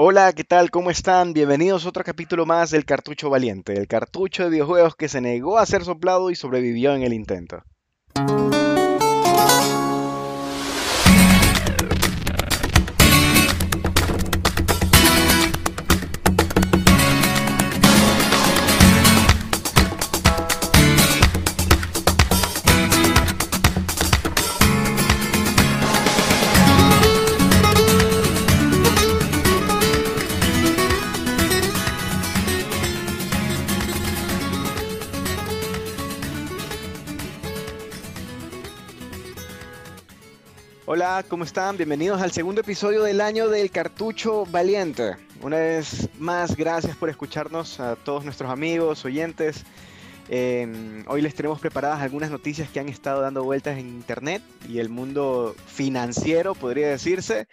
Hola, ¿qué tal? ¿Cómo están? Bienvenidos a otro capítulo más del Cartucho Valiente, el cartucho de videojuegos que se negó a ser soplado y sobrevivió en el intento. ¿Cómo están? Bienvenidos al segundo episodio del año del Cartucho Valiente. Una vez más, gracias por escucharnos a todos nuestros amigos, oyentes. Eh, hoy les tenemos preparadas algunas noticias que han estado dando vueltas en internet y el mundo financiero, podría decirse.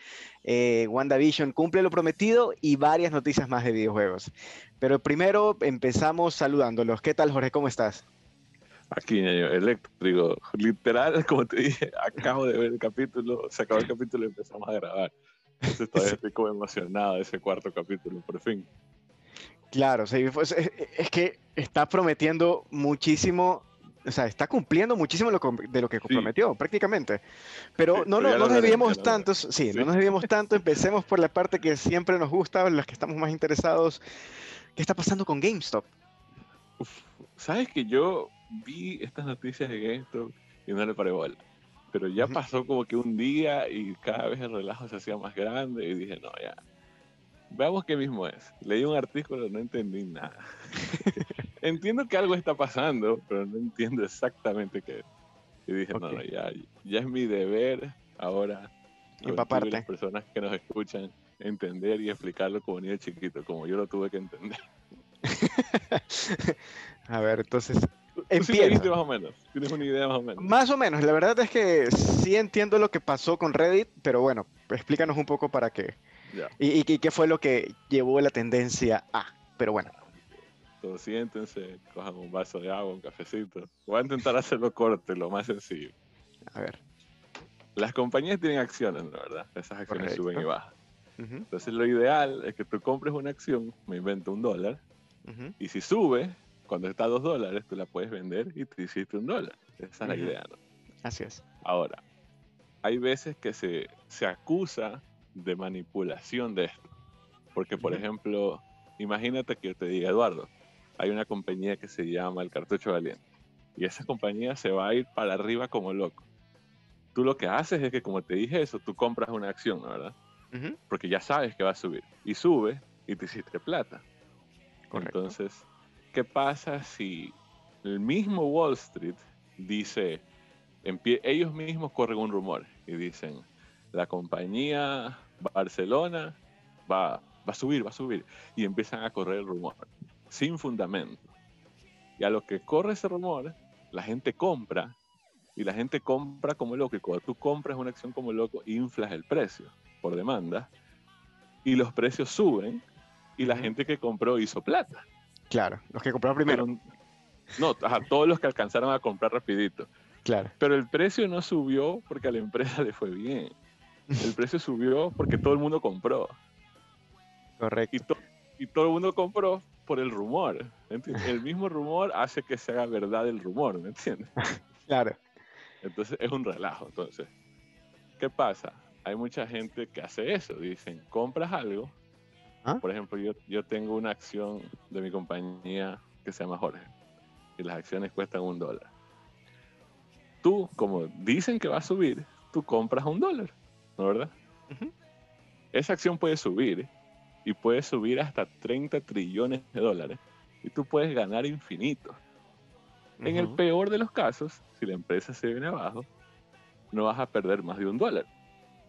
Eh, WandaVision cumple lo prometido y varias noticias más de videojuegos. Pero primero empezamos saludándolos. ¿Qué tal, Jorge? ¿Cómo estás? Aquí, eléctrico. Literal, como te dije, acabo de ver el capítulo, se acabó el capítulo y empezamos a grabar. Entonces todavía estoy como emocionado de ese cuarto capítulo, por fin. Claro, sí, pues, es, es, que está prometiendo muchísimo, o sea, está cumpliendo muchísimo lo, de lo que prometió, sí. prácticamente. Pero no, no, no nos debíamos tanto, sí, sí, no nos debíamos tanto, empecemos por la parte que siempre nos gusta, las que estamos más interesados. ¿Qué está pasando con GameStop? Uf, Sabes que yo vi estas noticias de GameStop y no le paré bola. Pero ya pasó como que un día y cada vez el relajo se hacía más grande y dije, no, ya. Veamos qué mismo es. Leí un artículo, no entendí nada. entiendo que algo está pasando, pero no entiendo exactamente qué es. Y dije, okay. no, no, ya, ya es mi deber ahora empaparte. las personas que nos escuchan entender y explicarlo como niño chiquito, como yo lo tuve que entender. A ver, entonces, Empieza. Sí más o menos. Tienes una idea más o menos. Más o menos. La verdad es que sí entiendo lo que pasó con Reddit, pero bueno, explícanos un poco para qué. Ya. Y, y, y, qué fue lo que llevó la tendencia a. Pero bueno. Todos siéntense, cojan un vaso de agua, un cafecito. Voy a intentar hacerlo corto, lo más sencillo. A ver. Las compañías tienen acciones, ¿no? ¿verdad? Esas acciones Correcto. suben y bajan. Uh -huh. Entonces lo ideal es que tú compres una acción, me invento un dólar, uh -huh. y si sube, cuando está a dos dólares, tú la puedes vender y te hiciste un dólar. Esa es uh -huh. la idea, ¿no? Así es. Ahora, hay veces que se, se acusa de manipulación de esto. Porque, por uh -huh. ejemplo, imagínate que yo te diga, Eduardo, hay una compañía que se llama El Cartucho Valiente. Y esa compañía se va a ir para arriba como loco. Tú lo que haces es que, como te dije eso, tú compras una acción. ¿verdad? Porque ya sabes que va a subir. Y sube y te hiciste plata. Correcto. Entonces, ¿qué pasa si el mismo Wall Street dice, ellos mismos corren un rumor y dicen, la compañía Barcelona va, va a subir, va a subir, y empiezan a correr el rumor, sin fundamento. Y a lo que corre ese rumor, la gente compra, y la gente compra como loco, y cuando tú compras una acción como loco, inflas el precio por demanda, y los precios suben, y la gente que compró hizo plata. Claro, los que compraron primero. Pero, no, ajá, todos los que alcanzaron a comprar rapidito. Claro. Pero el precio no subió porque a la empresa le fue bien. El precio subió porque todo el mundo compró. Correcto. Y, to y todo el mundo compró por el rumor. ¿entiendes? El mismo rumor hace que se haga verdad el rumor, ¿me entiendes? Claro. Entonces es un relajo. Entonces, ¿qué pasa? Hay mucha gente que hace eso. Dicen, compras algo. ¿Ah? Por ejemplo, yo, yo tengo una acción de mi compañía que se llama Jorge. Y las acciones cuestan un dólar. Tú, como dicen que va a subir, tú compras un dólar, ¿no verdad? Uh -huh. Esa acción puede subir y puede subir hasta 30 trillones de dólares y tú puedes ganar infinito. Uh -huh. En el peor de los casos, si la empresa se viene abajo, no vas a perder más de un dólar,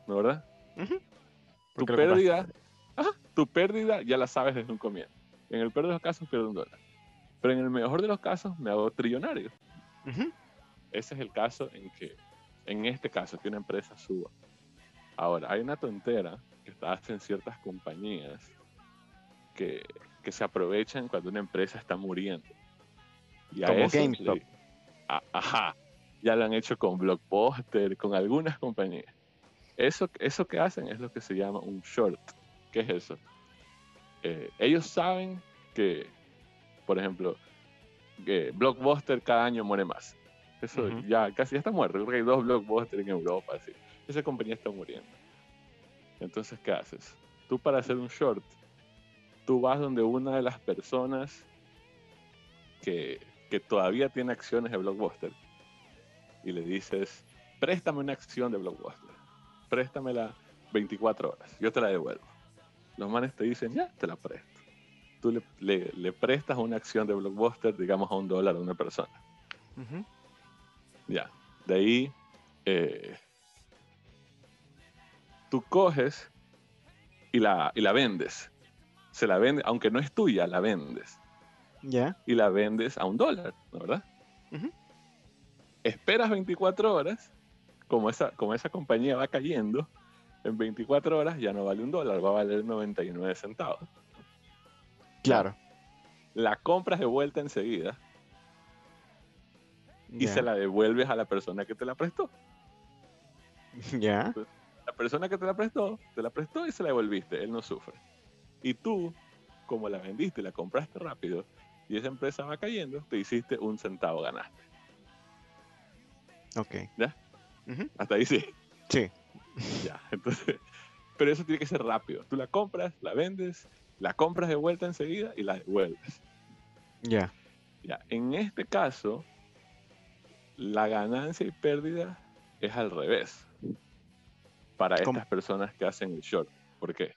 ¿no verdad? Uh -huh. Tu pérdida, ajá, tu pérdida ya la sabes desde un comienzo. En el peor de los casos pierdo un dólar. Pero en el mejor de los casos me hago trillonario. Uh -huh. Ese es el caso en que, en este caso, que una empresa suba. Ahora, hay una tontera que hace en ciertas compañías que, que, se aprovechan cuando una empresa está muriendo. Y a Como eso GameStop. Le, a, ajá, ya lo han hecho con Blockbuster, con algunas compañías. Eso, eso que hacen es lo que se llama un short. ¿Qué es eso? eh, ellos saben que, por ejemplo, que Blockbuster cada año muere más. Eso ya casi ya está muerto. Creo que hay dos Blockbuster en Europa. Así. Esa compañía está muriendo. Entonces, ¿qué haces? Tú para hacer un short, tú vas donde una de las personas que, que todavía tiene acciones de Blockbuster y le dices, préstame una acción de Blockbuster, préstamela 24 horas, yo te la devuelvo. Los manes te dicen, ya, te la presto. Tú le, le, prestas una acción de Blockbuster, digamos, a un dólar a una persona. Ya, de ahí eh, tú coges y la, y la vendes. Se la vende, aunque no es tuya, la vendes. Ya. Y la vendes a un dólar, ¿no verdad? Esperas 24 horas, como esa, como esa compañía va cayendo, en 24 horas ya no vale un dólar, va a valer 99 centavos. Claro. La compras de vuelta enseguida y se la devuelves a la persona que te la prestó. Ya. La persona que te la prestó, te la prestó y se la devolviste, él no sufre. Y tú, como la vendiste y la compraste rápido, y esa empresa va cayendo, te hiciste un centavo, ganaste. Ok. ¿Ya? Hasta ahí sí. Sí. Ya, entonces, pero eso tiene que ser rápido. Tú la compras, la vendes, la compras de vuelta enseguida y la devuelves. Ya. Ya, en este caso, la ganancia y pérdida es al revés para estas personas que hacen el short. ¿Por qué?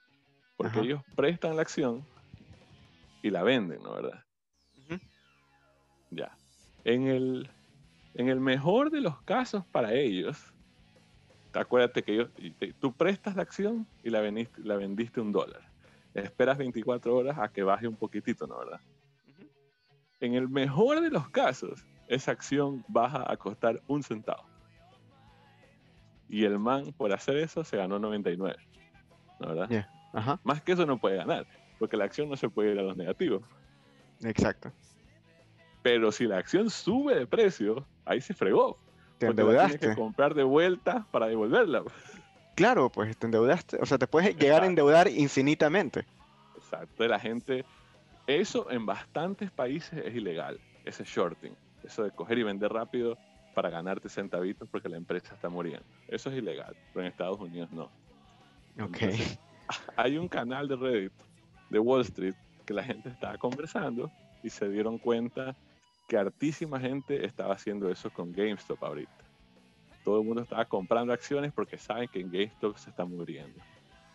Porque ellos prestan la acción y la venden, ¿no verdad? Ya. En el, en el mejor de los casos para ellos, acuérdate que ellos, tú prestas la acción y la vendiste, la vendiste un dólar. Esperas 24 horas a que baje un poquitito, ¿no verdad? En el mejor de los casos, esa acción baja a costar un centavo. Y el man, por hacer eso, se ganó 99. ¿No verdad? Más que eso no puede ganar, porque la acción no se puede ir a los negativos. Exacto. Pero si la acción sube de precio, ahí se fregó. Te endeudaste. Tienes que comprar de vuelta para devolverla. Claro, pues te endeudaste. O sea, te puedes llegar a endeudar infinitamente. Exacto. La gente. Eso en bastantes países es ilegal, ese shorting. Eso de coger y vender rápido para ganarte centavitos porque la empresa está muriendo. Eso es ilegal, pero en Estados Unidos no. Ok. hay un canal de Reddit de Wall Street que la gente estaba conversando y se dieron cuenta que hartísima gente estaba haciendo eso con GameStop ahorita. Todo el mundo estaba comprando acciones porque saben que en GameStop se está muriendo.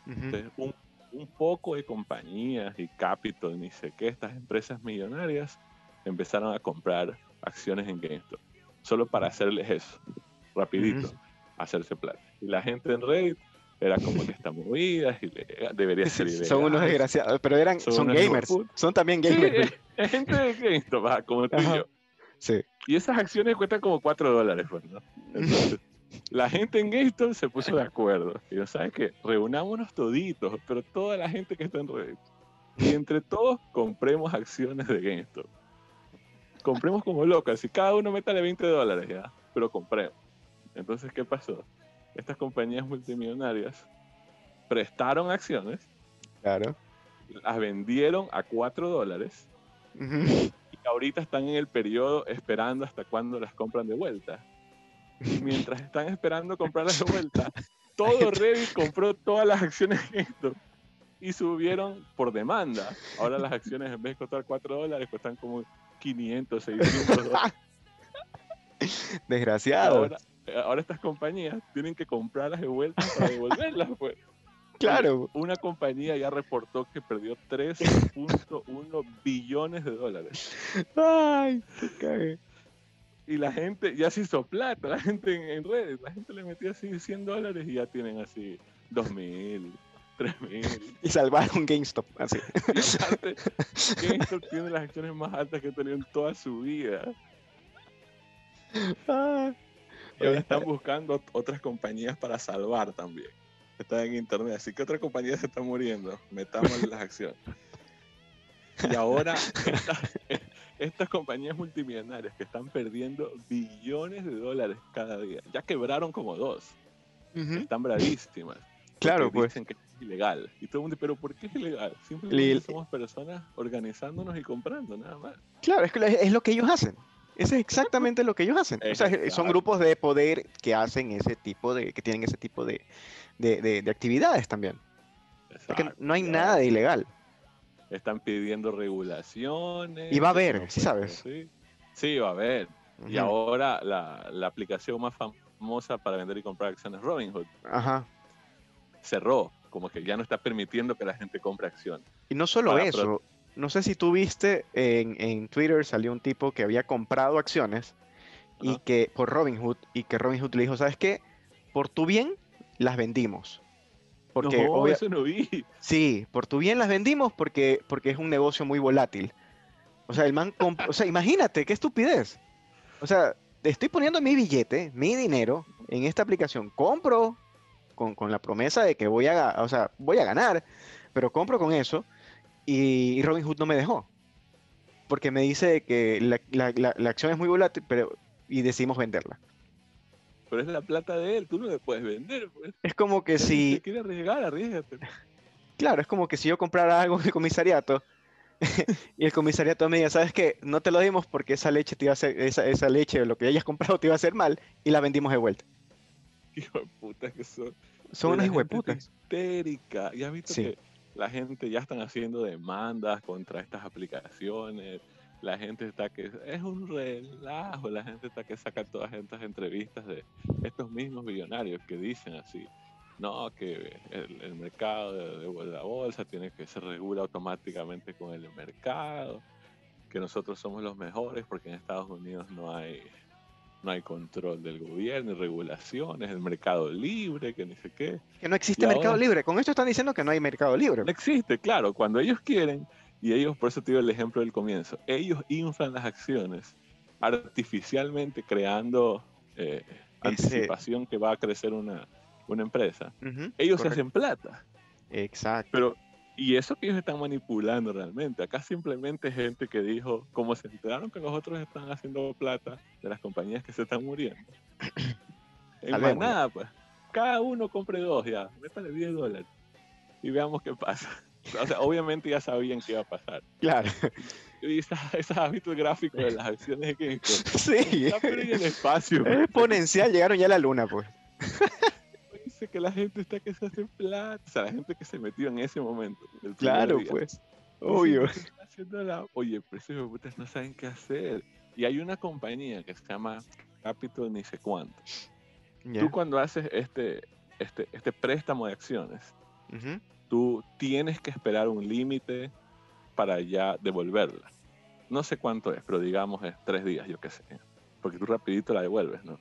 Entonces, un, un, poco de compañías y capital, ni sé qué, estas empresas millonarias empezaron a comprar acciones en GameStop. Solo para hacerles eso, rapidito, hacerse plata. Y la gente en Reddit era como que está movida y debería ser ilegal. Son unos desgraciados, pero eran, son, gamers, son también gamers. es, gente de GameStop, como tú y yo. Sí. Y esas acciones cuestan como 4 dólares, pues, ¿no? Entonces, la gente en GameStop se puso de acuerdo. Y yo, ¿sabes qué? Reunámonos toditos, pero toda la gente que está en Reddit. Y entre todos compremos acciones de GameStop. Compremos como locas. Y cada uno métale 20 dólares ya, pero compremos. Entonces, ¿qué pasó? Estas compañías multimillonarias prestaron acciones, claro. las vendieron a 4 dólares y ahorita están en el periodo esperando hasta cuando las compran de vuelta. Mientras están esperando comprarlas de vuelta, todo Reddit compró todas las acciones esto y subieron por demanda. Ahora las acciones en vez de costar 4 dólares cuestan como 500, 600 dólares. Desgraciado ahora estas compañías tienen que comprarlas de vuelta para devolverlas, pues. Claro. Una compañía ya reportó que perdió 3.1 billones de dólares. Ay, qué Y la gente ya se hizo plata, la gente en, redes, la gente le metía así 100 dólares y ya tienen así 2.000, 3.000. Y salvaron GameStop, así. GameStop tiene las acciones más altas que ha tenido en toda su vida. Ay. Y ahora están buscando otras compañías para salvar también. Están en internet. Así que otra compañía se está muriendo. Metamos las acciones. Y ahora estas, compañías multimillonarias que están perdiendo billones de dólares cada día, ya quebraron como dos. Están bravísimas. Claro, pues. Dicen que es ilegal. Y todo el mundo, pero ¿por qué es ilegal? Simplemente somos personas organizándonos y comprando, nada más. Claro, es, que es lo que ellos hacen. Eso es exactamente lo que ellos hacen. O sea, son grupos de poder que hacen ese tipo de, que tienen ese tipo de, de, actividades también. que no hay nada de ilegal. Están pidiendo regulaciones. Y va a haber, sí sabes. Sí, sí va a haber. Y ahora la, la, aplicación más famosa para vender y comprar acciones Robinhood Ajá. cerró. Como que ya no está permitiendo que la gente compre acciones. Y no solo eso, no sé si tú viste en, en, Twitter salió un tipo que había comprado acciones y que por Robinhood y que Robinhood le dijo, ¿sabes qué? Por tu bien las vendimos. Porque no, eso no vi. Sí, por tu bien las vendimos porque, porque es un negocio muy volátil. O sea, el man, o sea, imagínate, qué estupidez. O sea, estoy poniendo mi billete, mi dinero en esta aplicación. Compro con, con la promesa de que voy a, o sea, voy a ganar, pero compro con eso y Robin Hood no me dejó. Porque me dice que la, la, acción es muy volátil pero, y decidimos venderla. Pero es la plata de él, tú no le puedes vender. Pues. Es como que si... Si quiere arriesgar, arriesgate. Claro, es como que si yo comprara algo en el comisariato y el comisariato me diga, ¿sabes qué? No te lo dimos porque esa leche te iba a hacer, esa, esa leche, lo que hayas comprado te iba a hacer mal y la vendimos de vuelta. Hijo de puta que son. Son de puta. Histérica. Ya has visto que la gente ya están haciendo demandas contra estas aplicaciones. La gente está que es un relajo, la gente está que saca todas estas entrevistas de estos mismos millonarios que dicen así, no, que el, mercado de, la bolsa tiene que se regula automáticamente con el mercado, que nosotros somos los mejores porque en Estados Unidos no hay no hay control del gobierno y regulaciones, el mercado libre, que ni sé qué. Que no existe mercado libre. Con esto están diciendo que no hay mercado libre. No existe, claro. Cuando ellos quieren, y ellos, por eso te digo el ejemplo del comienzo, ellos inflan las acciones artificialmente creando eh, anticipación que va a crecer una, una empresa. ellos se hacen plata. Exacto. Pero y eso que ellos están manipulando realmente. Acá simplemente gente que dijo, como se enteraron que los otros están haciendo plata de las compañías que se están muriendo. en nada, pues. Cada uno compre dos ya, métale 10 dólares y veamos qué pasa. O sea, obviamente ya sabían qué iba a pasar. Claro. Y esos hábitos gráficos de las acciones que sí. Está en el espacio. Es exponencial, llegaron ya a la luna, pues que la gente está que se hace plata. O sea, la gente que se metió en ese momento. Claro, pues. Obvio. Oye, pero esos putas no saben qué hacer. Y hay una compañía que se llama Capital ni sé cuánto. Tú cuando haces este, este, este préstamo de acciones, tú tienes que esperar un límite para ya devolverla. No sé cuánto es, pero digamos es tres días, yo qué sé. Porque tú rapidito la devuelves, ¿no?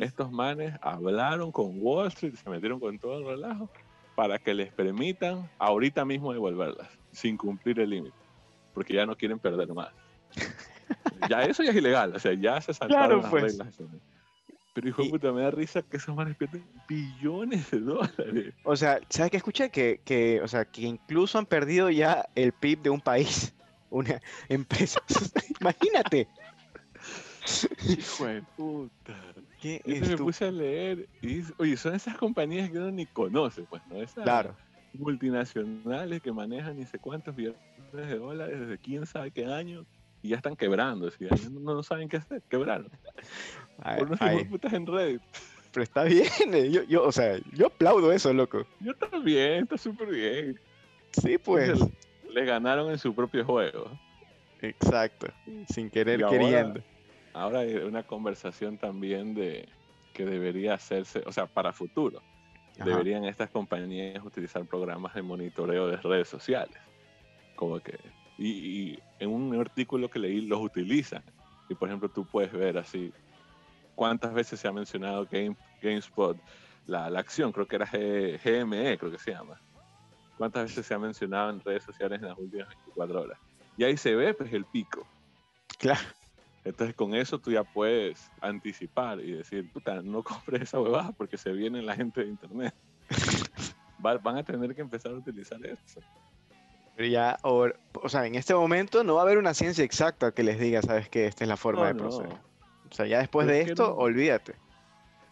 Estos manes hablaron con Wall Street, se metieron con todo el relajo para que les permitan ahorita mismo devolverlas, sin cumplir el límite, porque ya no quieren perder más. ya eso ya es ilegal, o sea, ya se saltaron las pues. reglas. Pero hijo de puta, me da risa que esos manes pierden billones de dólares. O sea, ¿sabes qué escuché? Que, que, o sea, que incluso han perdido ya el PIB de un país, una empresa. Imagínate. Hijo de puta. ¿Qué me puse a leer y oye, son esas compañías que uno ni conoce, pues, ¿no? Esas claro. multinacionales que manejan ni sé cuántos billones de dólares desde quién sabe qué año y ya están quebrando, no, no, saben qué hacer, quebraron. Por unos putas en Reddit. Pero está bien, eh, yo, yo, o sea, yo aplaudo eso, loco. Yo también, está súper bien. Sí, pues. Le ganaron en su propio juego. Exacto, sin querer queriendo ahora hay una conversación también de que debería hacerse, o sea, para futuro, deberían estas compañías utilizar programas de monitoreo de redes sociales. Como que, y, en un artículo que leí los utilizan. Y por ejemplo, tú puedes ver así cuántas veces se ha mencionado Game, GameSpot, la, la acción, creo que era GME, creo que se llama. ¿Cuántas veces se ha mencionado en redes sociales en las últimas 24 horas? Y ahí se ve pues el pico. Claro. Entonces con eso tú ya puedes anticipar y decir, puta, no compres esa huevada porque se viene la gente de internet. van a tener que empezar a utilizar eso. Pero ya, o, o, sea, en este momento no va a haber una ciencia exacta que les diga, sabes que esta es la forma de proceder. O sea, ya después de esto, olvídate.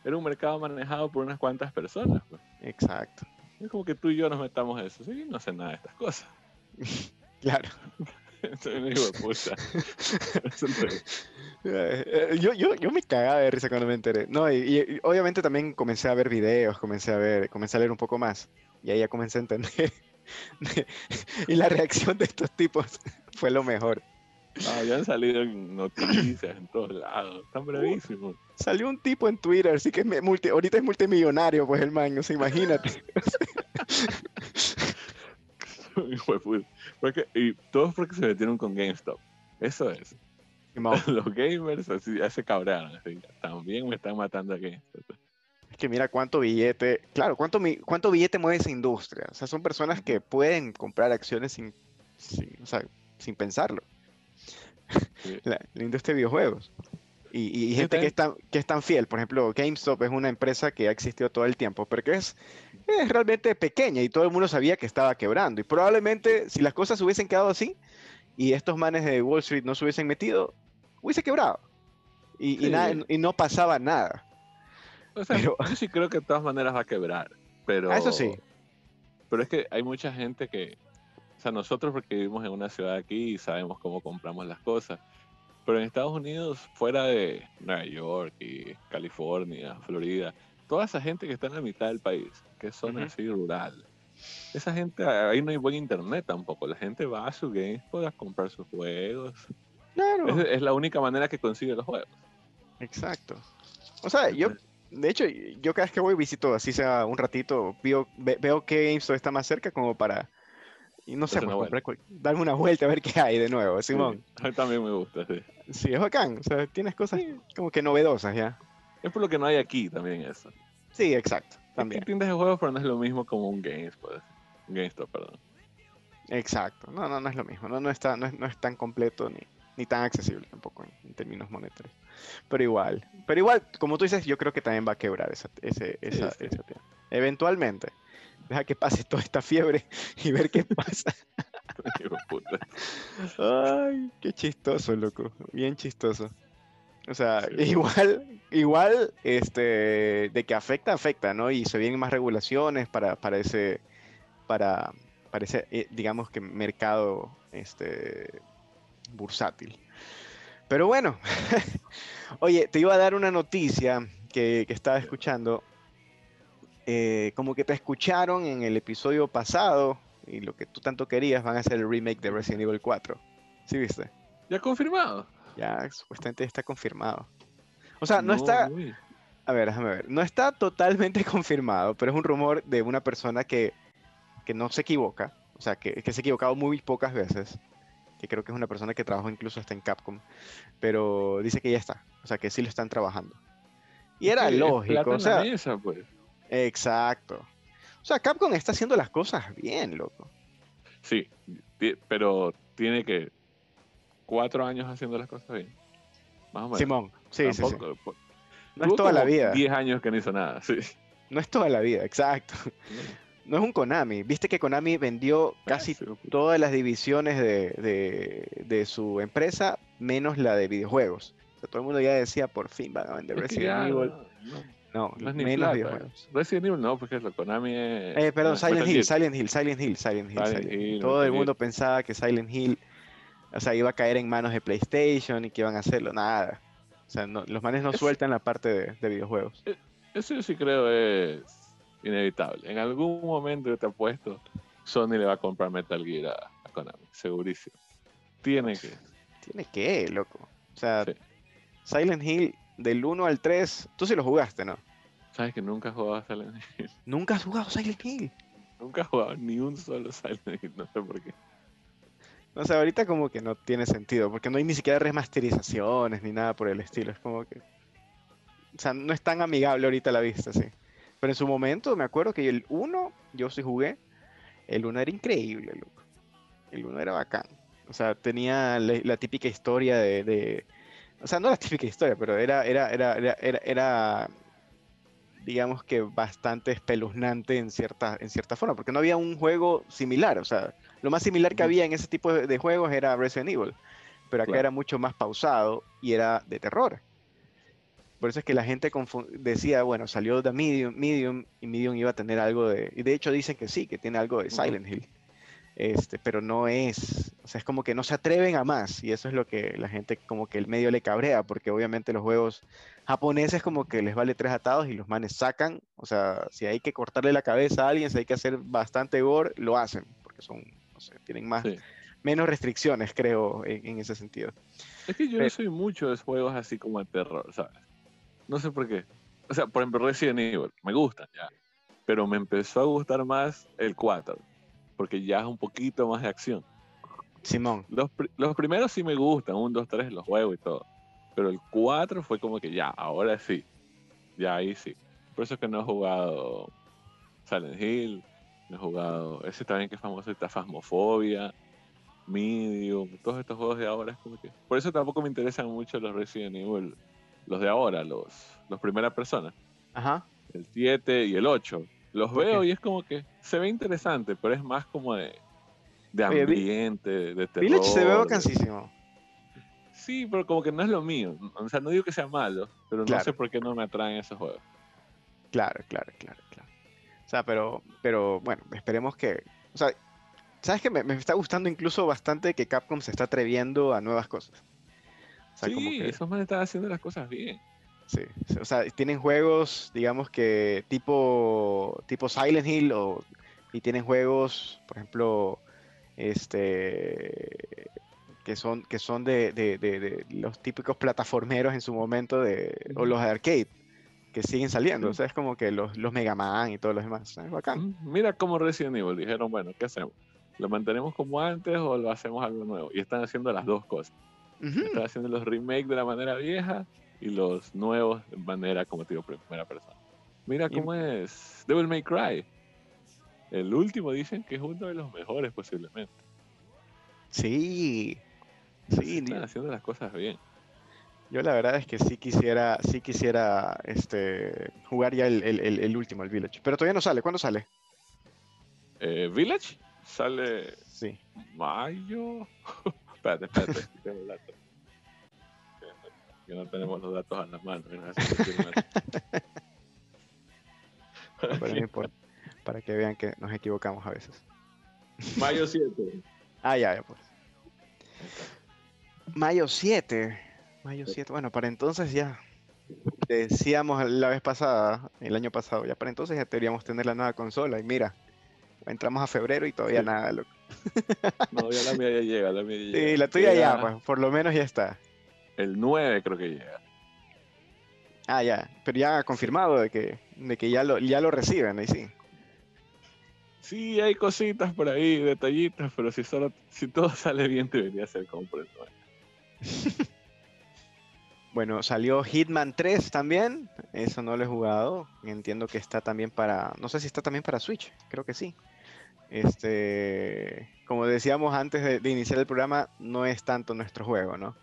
Era un mercado manejado por unas cuantas personas. Pues. Exacto. Es como que tú y yo nos metamos eso. Sí, no sé nada de estas cosas. claro. Eh, yo, yo, yo me cagaba de risa cuando me enteré. No, y, obviamente también comencé a ver videos, comencé a ver, comencé a leer un poco más. Y ahí ya comencé a entender. y la reacción de estos tipos fue lo mejor. Ah, ya han salido noticias en todos lados. Están bravísimos. salió un tipo en Twitter, así que es multi, ahorita es multimillonario, pues el man, o sea, imagínate. porque, y todos porque se metieron con GameStop. Eso es. Los gamers así ya se cabrearon. también me están matando a GameStop. Es que mira cuánto billete, claro, cuánto, cuánto billete mueve esa industria. O sea, son personas que pueden comprar acciones sin, sin pensarlo. La, industria de videojuegos. Y, gente que es, tan, que es tan fiel. Por ejemplo, GameStop es una empresa que ha existido todo el tiempo, pero que es, es realmente pequeña y todo el mundo sabía que estaba quebrando. Y probablemente si las cosas hubiesen quedado así y estos manes de Wall Street no se hubiesen metido, hubiese quebrado. Y, y, no pasaba nada. yo sí creo que de todas maneras va a quebrar. Pero, eso sí. Pero es que hay mucha gente que, o sea, nosotros porque vivimos en una ciudad aquí y sabemos cómo compramos las cosas. Pero en Estados Unidos, fuera de Nueva York y California, Florida, toda esa gente que está en la mitad del país, que es zona así rural, esa gente, ahí no hay buen internet tampoco. La gente va a su GameSpot a comprar sus juegos. Claro. Es, la única manera que consigue los juegos. Exacto. O sea, yo, de hecho, yo cada vez que voy visito, así sea un ratito, veo, veo que GameStop está más cerca como para y no sé, pues, darme una vuelta a ver qué hay de nuevo, Simón. a mí también me gusta, sí. Sí, es bacán. O sea, tienes cosas como que novedosas ya. Es por lo que no hay aquí también eso. Sí, exacto. También. tiendas de juegos, pero no es lo mismo como un GameStop, pues. GameStop, perdón. Exacto. No, no, no es lo mismo. No, no, está, no, es, tan completo ni, ni tan accesible tampoco en, términos monetarios. Pero igual. Pero igual, como tú dices, yo creo que también va a quebrar esa, ese, esa, esa Eventualmente deja que pase toda esta fiebre y ver qué pasa. Ay, qué chistoso, loco. Bien chistoso. O sea, igual, igual, este, de que afecta, afecta, ¿no? Y se vienen más regulaciones para, para ese, para, para ese, eh, digamos que mercado, este, bursátil. Pero bueno, oye, te iba a dar una noticia que, que estaba escuchando eh, como que te escucharon en el episodio pasado y lo que tú tanto querías van a hacer el remake de Resident Evil 4. ¿Sí viste? Ya confirmado. Ya supuestamente está confirmado. O sea, no, está... A ver, déjame ver. No está totalmente confirmado, pero es un rumor de una persona que, que no se equivoca. O sea, que, que se ha equivocado muy pocas veces. Que creo que es una persona que trabajó incluso hasta en Capcom. Pero dice que ya está. O sea, que sí lo están trabajando. Y era lógico. O sea, pues. Exacto. O sea, Capcom está haciendo las cosas bien, loco. Sí, pero tiene que cuatro años haciendo las cosas bien. Más o menos. Simón, sí, sí, sí. Pues, no es toda la vida. Diez años que no hizo nada, sí. No es toda la vida, exacto. No es un Konami. Viste que Konami vendió casi todas las divisiones de, su empresa, menos la de videojuegos. O sea, todo el mundo ya decía, por fin van a vender Resident Evil. No, no menos videojuegos. Resident Evil no, porque lo Konami es... Eh, perdón, Silent Hill, Silent Hill, Silent Hill, Silent Hill, Todo el mundo pensaba que Silent Hill, o sea, iba a caer en manos de PlayStation y que iban a hacerlo, nada. O sea, los manes no sueltan la parte de, videojuegos. Eh, eso yo sí creo es inevitable. En algún momento yo te apuesto, Sony le va a comprar Metal Gear a, Konami, segurísimo. Tiene que. Tiene que, loco. O sea, Silent Hill del 1 al 3, tú sí lo jugaste, ¿no? Sabes que nunca he jugado Silent Hill. ¿Nunca has jugado Silent Hill? Nunca he jugado ni un solo Silent Hill, no sé por qué. O sea, ahorita como que no tiene sentido, porque no hay ni siquiera remasterizaciones ni nada por el estilo. Es como que. O sea, no es tan amigable ahorita la vista, sí. Pero en su momento me acuerdo que el 1, yo sí jugué. El 1 era increíble, loco. El 1 era bacán. O sea, tenía la, típica historia de o sea, no la típica historia, pero era, era, era, era, era, digamos que bastante espeluznante en cierta, en cierta forma, porque no había un juego similar, o sea, lo más similar que había en ese tipo de, juegos era Resident Evil, pero acá era mucho más pausado y era de terror. Por eso es que la gente decía, bueno, salió The Medium, Medium y Medium iba a tener algo de... Y de hecho dicen que sí, que tiene algo de Silent Hill. Este, pero no es, o sea, es como que no se atreven a más y eso es lo que la gente como que el medio le cabrea, porque obviamente los juegos japoneses como que les vale tres atados y los manes sacan, o sea, si hay que cortarle la cabeza a alguien, si hay que hacer bastante gore, lo hacen, porque son, no sé, tienen más, menos restricciones, creo, en, ese sentido. Es que yo no soy mucho de juegos así como de terror, ¿sabes? No sé por qué. O sea, por ejemplo, Resident Evil, me gustan ya, pero me empezó a gustar más el 4 porque ya es un poquito más de acción. Simón. Los, los primeros sí me gustan, un, dos, tres, los juegos y todo. Pero el 4 fue como que ya, ahora sí. Ya ahí sí. Por eso es que no he jugado Silent Hill, he jugado. Ese también que es famoso, esta Fasmofobia, Medium, todos estos juegos de ahora es como que. Por eso tampoco me interesan mucho los Resident Evil, los de ahora, los, los primera persona. Ajá. El 7 y el 8 los veo y es como que se ve interesante, pero es más como de, de ambiente, de terror. Village se ve cansísimo. Sí, pero como que no es lo mío. O sea, no digo que sea malo, pero no sé por qué no me atraen esos juegos. Claro, claro, claro, claro. O sea, pero, pero bueno, esperemos que. O sea, ¿sabes que me, me, está gustando incluso bastante que Capcom se está atreviendo a nuevas cosas? sí, como que... esos manes están haciendo las cosas bien. Sí, o sea, tienen juegos, digamos que tipo, tipo Silent Hill o, y tienen juegos, por ejemplo, este, que son, que son de, de, de, los típicos plataformeros en su momento, de, o los de arcade, que siguen saliendo. O sea, es como que los, los Mega Man y todos los demás. Es bacán. Mira cómo Resident Evil dijeron, bueno, ¿qué hacemos? ¿Lo mantenemos como antes o lo hacemos algo nuevo? Y están haciendo las dos cosas. Están haciendo los remakes de la manera vieja y los nuevos de manera, como te digo, primera persona. Mira cómo es Devil May Cry. El último dicen que es uno de los mejores posiblemente. Sí. Sí, están haciendo las cosas bien. Yo la verdad es que sí quisiera, sí quisiera este, jugar ya el, último, el Village. Pero todavía no sale. ¿Cuándo sale? Eh, ¿Village? Sale. Sí. Mayo. espérate, espérate. que no tenemos los datos a la mano. para, que vean que nos equivocamos a veces. Mayo 7. ah, ya, ya, pues. Mayo 7. Mayo 7. Bueno, para entonces ya. Decíamos la vez pasada, el año pasado, ya para entonces ya deberíamos tener la nueva consola. Y mira, entramos a febrero y todavía nada, loco. no, ya la mía ya llega, la mía ya llega. Sí, la tuya ya, pues, por lo menos ya está. El 9 creo que llega. Ah, ya. Pero ya confirmado de que, de que ya, lo, ya lo reciben, ahí sí. Sí, hay cositas por ahí, detallitos, pero si solo si todo sale bien debería ser como el 9. bueno, salió Hitman 3 también. Eso no lo he jugado. Entiendo que está también para. No sé si está también para Switch. Creo que sí. Este. Como decíamos antes de, de iniciar el programa, no es tanto nuestro juego, ¿no?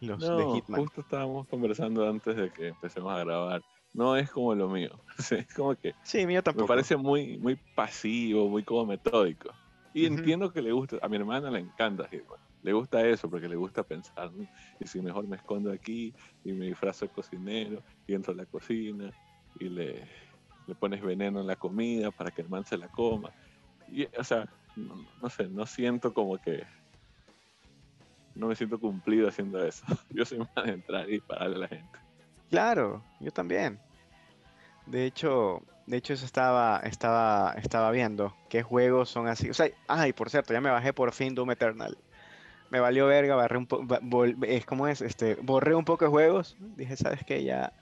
no, Justo estábamos conversando antes de que empecemos a grabar. No es como lo mío. es como que. Sí, mío tampoco. Me parece muy, muy pasivo, muy como metódico. Y entiendo que le gusta. A mi hermana le encanta Hitman. Le gusta eso porque le gusta pensar. Y si mejor me escondo aquí y me disfrazo de cocinero y entro a la cocina y le, le pones veneno en la comida para que el man se la coma. Y, o sea, no sé, no siento como que no me siento cumplido haciendo eso. Yo soy más de entrar y dispararle a la gente. Claro, yo también. De hecho, de hecho eso estaba, estaba, estaba viendo. ¿Qué juegos son así? O sea, ay, por cierto, ya me bajé por fin Doom Eternal. Me valió verga, barré un poco, es como es, este, borré un poco de juegos. Dije, ¿sabes qué? Ya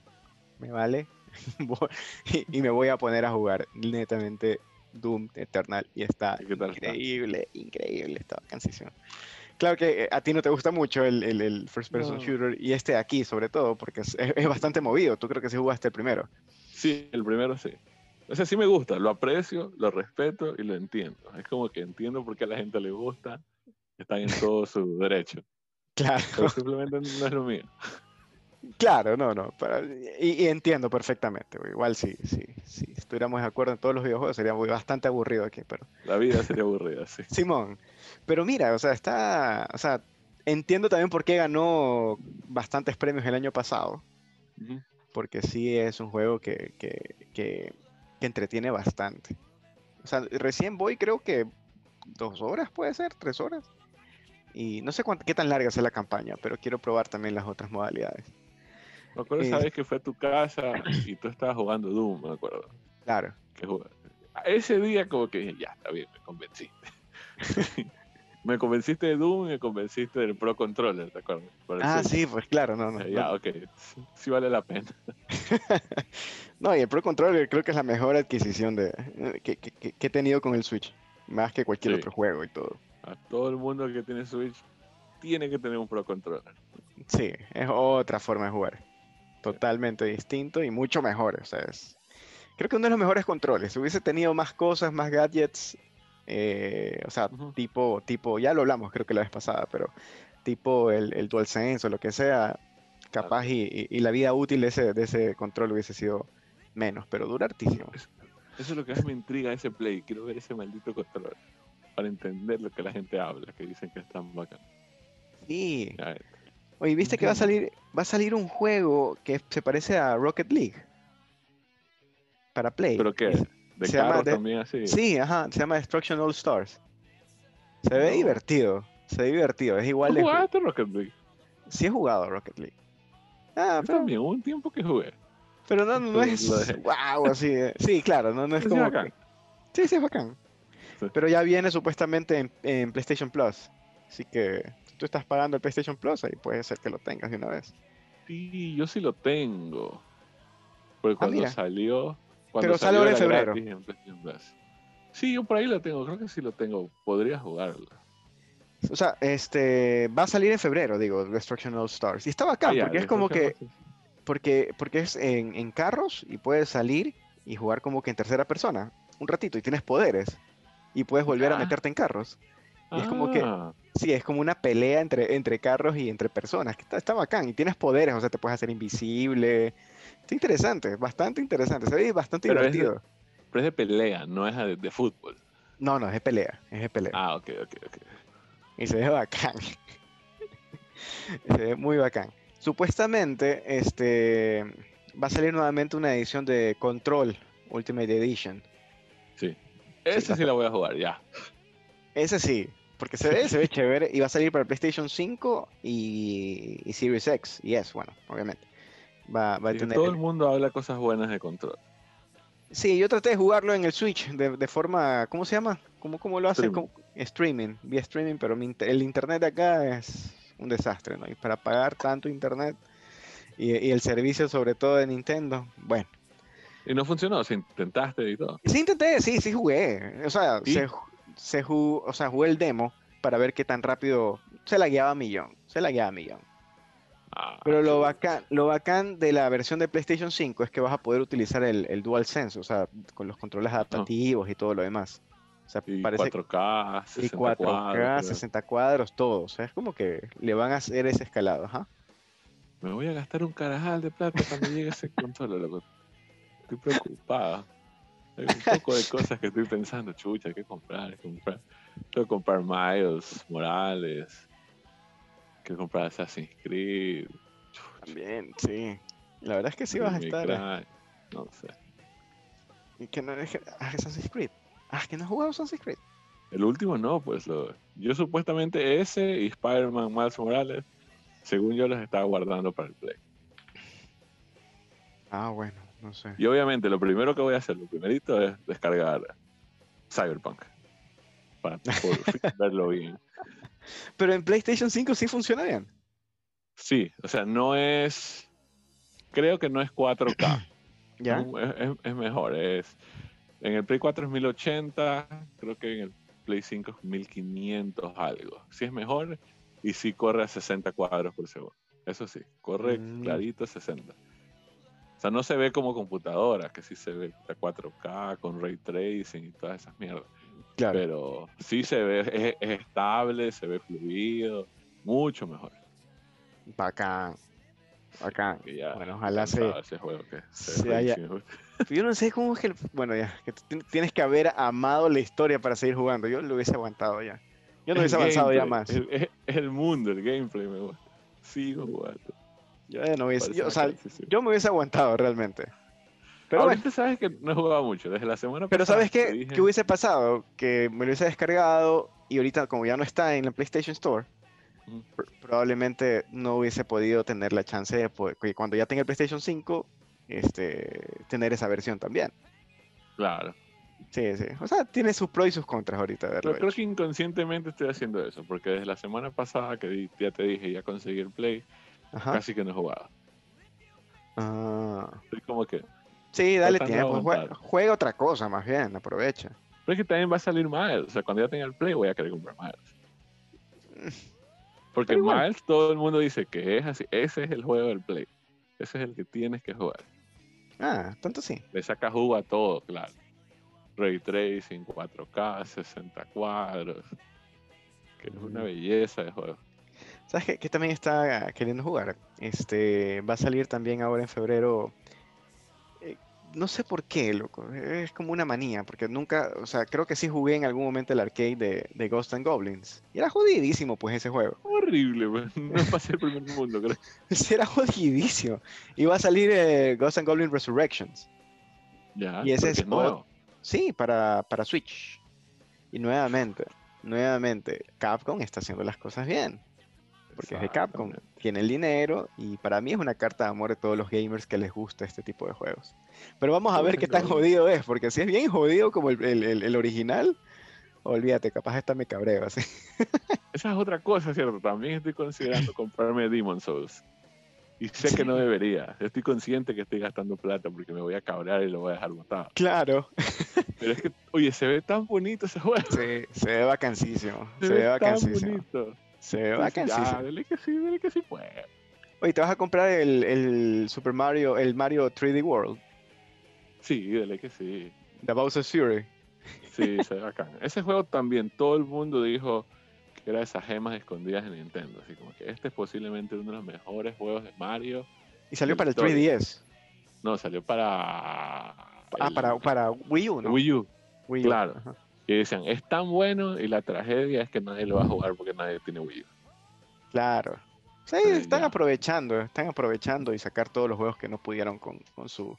me vale. y, me voy a poner a jugar netamente Doom Eternal. Y está increíble, increíble, está cansísimo. Claro que eh, a ti no te gusta mucho el, first person shooter y este aquí sobre todo porque es, bastante movido. Tú creo que sí jugaste el primero. Sí, el primero sí. O sea, sí me gusta, lo aprecio, lo respeto y lo entiendo. Es como que entiendo por qué a la gente le gusta, están en todo su derecho. Claro. Pero simplemente no es lo mío. Claro, no, no. y, entiendo perfectamente. Igual sí, sí, si estuviéramos de acuerdo en todos los videojuegos sería muy, bastante aburrido aquí, pero. La vida sería aburrida, sí. Simón. Pero mira, o sea, está. O sea, entiendo también por qué ganó bastantes premios el año pasado. porque sí es un juego que, que, que, que entretiene bastante. O sea, recién voy, creo que dos horas puede ser, tres horas. Y no sé cuánto, qué tan larga es la campaña, pero quiero probar también las otras modalidades. Me acuerdo esa vez que fue a tu casa y tú estabas jugando Doom, me acuerdo. Claro. ese día como que dije, ya, está bien, me convenciste. me convenciste de Doom y me convenciste del Pro Controller, ¿te acuerdas? ah, sí, pues claro, no, no. Ya, ok, sí vale la pena. no, y el Pro Controller creo que es la mejor adquisición de, que, que, he tenido con el Switch, más que cualquier otro juego y todo. A todo el mundo que tiene Switch tiene que tener un Pro Controller. Sí, es otra forma de jugar. Totalmente distinto y mucho mejor. O sea, es, creo que uno de los mejores controles. Si hubiese tenido más cosas, más gadgets, eh, o sea, tipo, tipo, ya lo hablamos creo que la vez pasada, pero tipo el, el DualSense o lo que sea, capaz y, y, la vida útil de ese, de ese control hubiese sido menos, pero dura hartísimo. Eso, es lo que más me intriga ese play. Quiero ver ese maldito control para entender lo que la gente habla, que dicen que es tan bacán. Sí. Oye, ¿viste que va a salir va a salir un juego que se parece a Rocket League? Para Play. ¿Pero qué? ¿De se llama también así? Sí, ajá, se llama Destruction All Stars. Se ve divertido, se ve divertido, es igual de... ¿Jugaste Rocket League? Sí he jugado Rocket League. Ah, pero... también hubo un tiempo que jugué. Pero no, no, es... Wow, así. Sí, claro, no, no es como... Sí, sí, es bacán. Pero ya viene supuestamente en, PlayStation Plus. Así que si tú estás pagando el PlayStation Plus, ahí puede ser que lo tengas de una vez. Sí, yo sí lo tengo. Porque ah, cuando salió. Cuando Pero salió en febrero. Sí, yo por ahí lo tengo. Creo que sí lo tengo. Podría jugarlo. O sea, este va a salir en febrero, digo, Destruction All Stars. Y está bacán, ah, porque es como que. Porque, porque es en, en carros y puedes salir y jugar como que en tercera persona. Un ratito y tienes poderes y puedes volver a meterte en carros. Y es como que, ah. sí, es como una pelea entre, entre carros y entre personas, que está, está, bacán, y tienes poderes, o sea, te puedes hacer invisible. Está interesante, bastante interesante, se ve bastante divertido. pero es de pelea, no es de, fútbol. No, no, es de pelea, es de pelea. Ah, ok, ok, ok. Y se ve bacán. se ve muy bacán. Supuestamente, este, va a salir nuevamente una edición de Control Ultimate Edition. Sí. Ese sí, la voy a jugar, ya. Ese sí, porque se ve, se ve chévere y va a salir para PlayStation 5 y, Series X y S, bueno, obviamente. Va, va a tener... Todo el mundo habla cosas buenas de control. Sí, yo traté de jugarlo en el Switch de, de forma, ¿cómo se llama? ¿Cómo, cómo lo hace? Streaming. streaming, vía streaming, pero el internet de acá es un desastre, ¿no? Y para pagar tanto internet y, y el servicio sobre todo de Nintendo, bueno, ¿Y no funcionó? ¿Se intentaste y todo? Sí, intenté, sí, sí jugué. O sea, se, se jugó, o sea, jugué el demo para ver qué tan rápido se la guiaba a millón. Se la guiaba a millón. Ah, Pero lo bacán, lo bacán de la versión de PlayStation 5 es que vas a poder utilizar el, el DualSense, o sea, con los controles adaptativos y todo lo demás. O sea, y 4K, 60 y 4K, cuadros, 60 cuadros, todo. O sea, es como que le van a hacer ese escalado, ¿ajá? Me voy a gastar un carajal de plata cuando llegue ese control, loco estoy preocupada. Hay un poco de cosas que estoy pensando, chucha, ¿qué comprar? ¿Qué comprar? Tengo que comprar Miles, Morales. Quiero comprar Assassin's Creed. También, sí. La verdad es que sí vas a estar. Eh. No sé. ¿Y que no es ah, Assassin's Creed? Ah, que no has jugado Assassin's Creed. El último no, pues lo... yo supuestamente ese y Spider-Man Miles Morales, según yo los estaba guardando para el Play. Ah, bueno. Y obviamente lo primero que voy a hacer, lo primerito es descargar Cyberpunk. Para verlo bien. Pero en PlayStation 5 sí funciona bien. Sí, o sea, no es. Creo que no es 4K. ¿Ya? Es, mejor. Es, en el Play 4 es 1080, creo que en el Play 5 es 1500 algo. Sí es mejor y sí corre a 60 cuadros por segundo. Eso sí, corre mm. clarito a 60. O sea, no se ve como computadora, que sí se ve a 4K con ray tracing y todas esas mierdas. Claro. Pero sí se ve, es, estable, se ve fluido, mucho mejor. Bacán. Bacán. bueno, ojalá se. Ese juego que Yo no sé cómo es que. bueno, ya, que tienes que haber amado la historia para seguir jugando. Yo lo hubiese aguantado ya. Yo no hubiese avanzado ya más. Es el, mundo, el gameplay me gusta. Sigo jugando. Yo, no hubiese, o sea, yo me hubiese aguantado realmente. Pero Ahorita sabes que no he jugado mucho, desde la semana Pero ¿sabes qué? ¿Qué hubiese pasado? Que me lo hubiese descargado y ahorita como ya no está en la PlayStation Store, probablemente no hubiese podido tener la chance de poder, cuando ya tenga el PlayStation 5, este, tener esa versión también. Claro. Sí, sí. O sea, tiene sus pros y sus contras ahorita. Pero creo que inconscientemente estoy haciendo eso, porque desde la semana pasada que ya te dije, ya conseguí el Play, casi que no he jugado. Ah. Estoy como que... Sí, dale tiempo. Juega, otra cosa más bien, aprovecha. Pero es que también va a salir Miles. O sea, cuando ya tenga el Play voy a querer comprar Miles. Porque Miles todo el mundo dice que es así. Ese es el juego del Play. Ese es el que tienes que jugar. Ah, tanto sí. Le saca jugo a todo, claro. Ray Tracing, 4K, 60 cuadros. Que es una belleza de juego. ¿Sabes qué, también está queriendo jugar? Este, va a salir también ahora en febrero no sé por qué, loco. Es como una manía, porque nunca, o sea, creo que sí jugué en algún momento el arcade de, de Ghost and Goblins. Y era jodidísimo, pues, ese juego. Horrible, pues. No pasé el primer mundo, creo. era jodidísimo. Iba a salir eh, Ghost and Goblins Resurrections. Ya, y ese es nuevo. Sí, para, para Switch. Y nuevamente, nuevamente, Capcom está haciendo las cosas bien porque es de Capcom, tiene el dinero y para mí es una carta de amor de todos los gamers que les gusta este tipo de juegos. Pero vamos a ver qué tan jodido es, porque si es bien jodido como el, original, olvídate, capaz esta me cabreo así. Esa es otra cosa, ¿cierto? También estoy considerando comprarme Demon Souls. Y sé que no debería. Estoy consciente que estoy gastando plata porque me voy a cabrear y lo voy a dejar botado. Claro. Pero es que, oye, se ve tan bonito ese juego. Sí, se ve vacancísimo. Se, se ve, ve Tan bonito. Se ve bacán, Dale que sí, dale que sí pues. Oye, ¿te vas a comprar el, el, Super Mario, el Mario 3D World? Sí, dale que sí. The Bowser's Fury. Sí, se ve bacán. Ese juego también, todo el mundo dijo que era esas gemas escondidas en Nintendo. Así como que este es posiblemente uno de los mejores juegos de Mario. ¿Y salió para el 3DS? No, salió para... Ah, para, para Wii U, ¿no? Wii U. Wii U. Claro. Y decían, es tan bueno y la tragedia es que nadie lo va a jugar porque nadie tiene Wii U. Claro. Sí, están aprovechando, están aprovechando y sacar todos los juegos que no pudieron con, su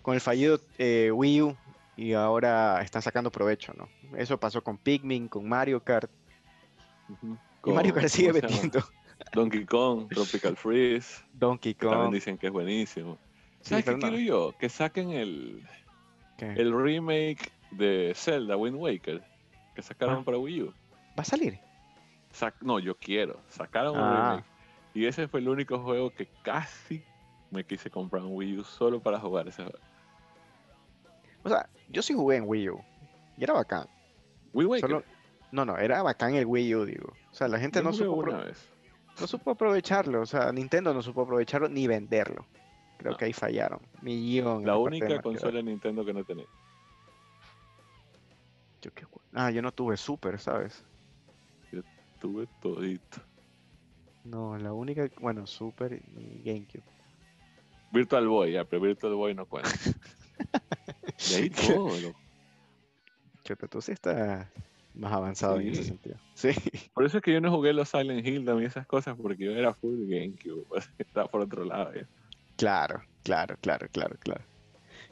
con el fallido eh, Wii U y ahora están sacando provecho, ¿no? Eso pasó con Pikmin, con Mario Kart. y Mario Kart sigue vendiendo. Donkey Kong, Tropical Freeze. Donkey Kong. También dicen que es buenísimo. ¿Sabes qué quiero yo? Que saquen el, el remake de Zelda Wind Waker que sacaron ah. para Wii U. ¿Va a salir? no, yo quiero. Sacaron un ah. remake. Y ese fue el único juego que casi me quise comprar en Wii U solo para jugar ese juego. O sea, yo sí jugué en Wii U. Y era bacán. Wii Waker. No, no, era bacán el Wii U, digo. O sea, la gente no supo, no supo aprovecharlo. O sea, Nintendo no supo aprovecharlo ni venderlo. Creo que ahí fallaron. Millón. La única consola de Nintendo que no tenía. Ah, yo no tuve Super, ¿sabes? Yo tuve todito. No, la única, bueno, Super y GameCube. Virtual Boy, ya, pero Virtual Boy no cuenta. y ahí todo. Tú sí estás más avanzado en ese sentido. Sí. Por eso es que yo no jugué los Silent Hill también esas cosas, porque yo era full GameCube, estaba por otro lado. Ya. Claro, claro, claro, claro, claro.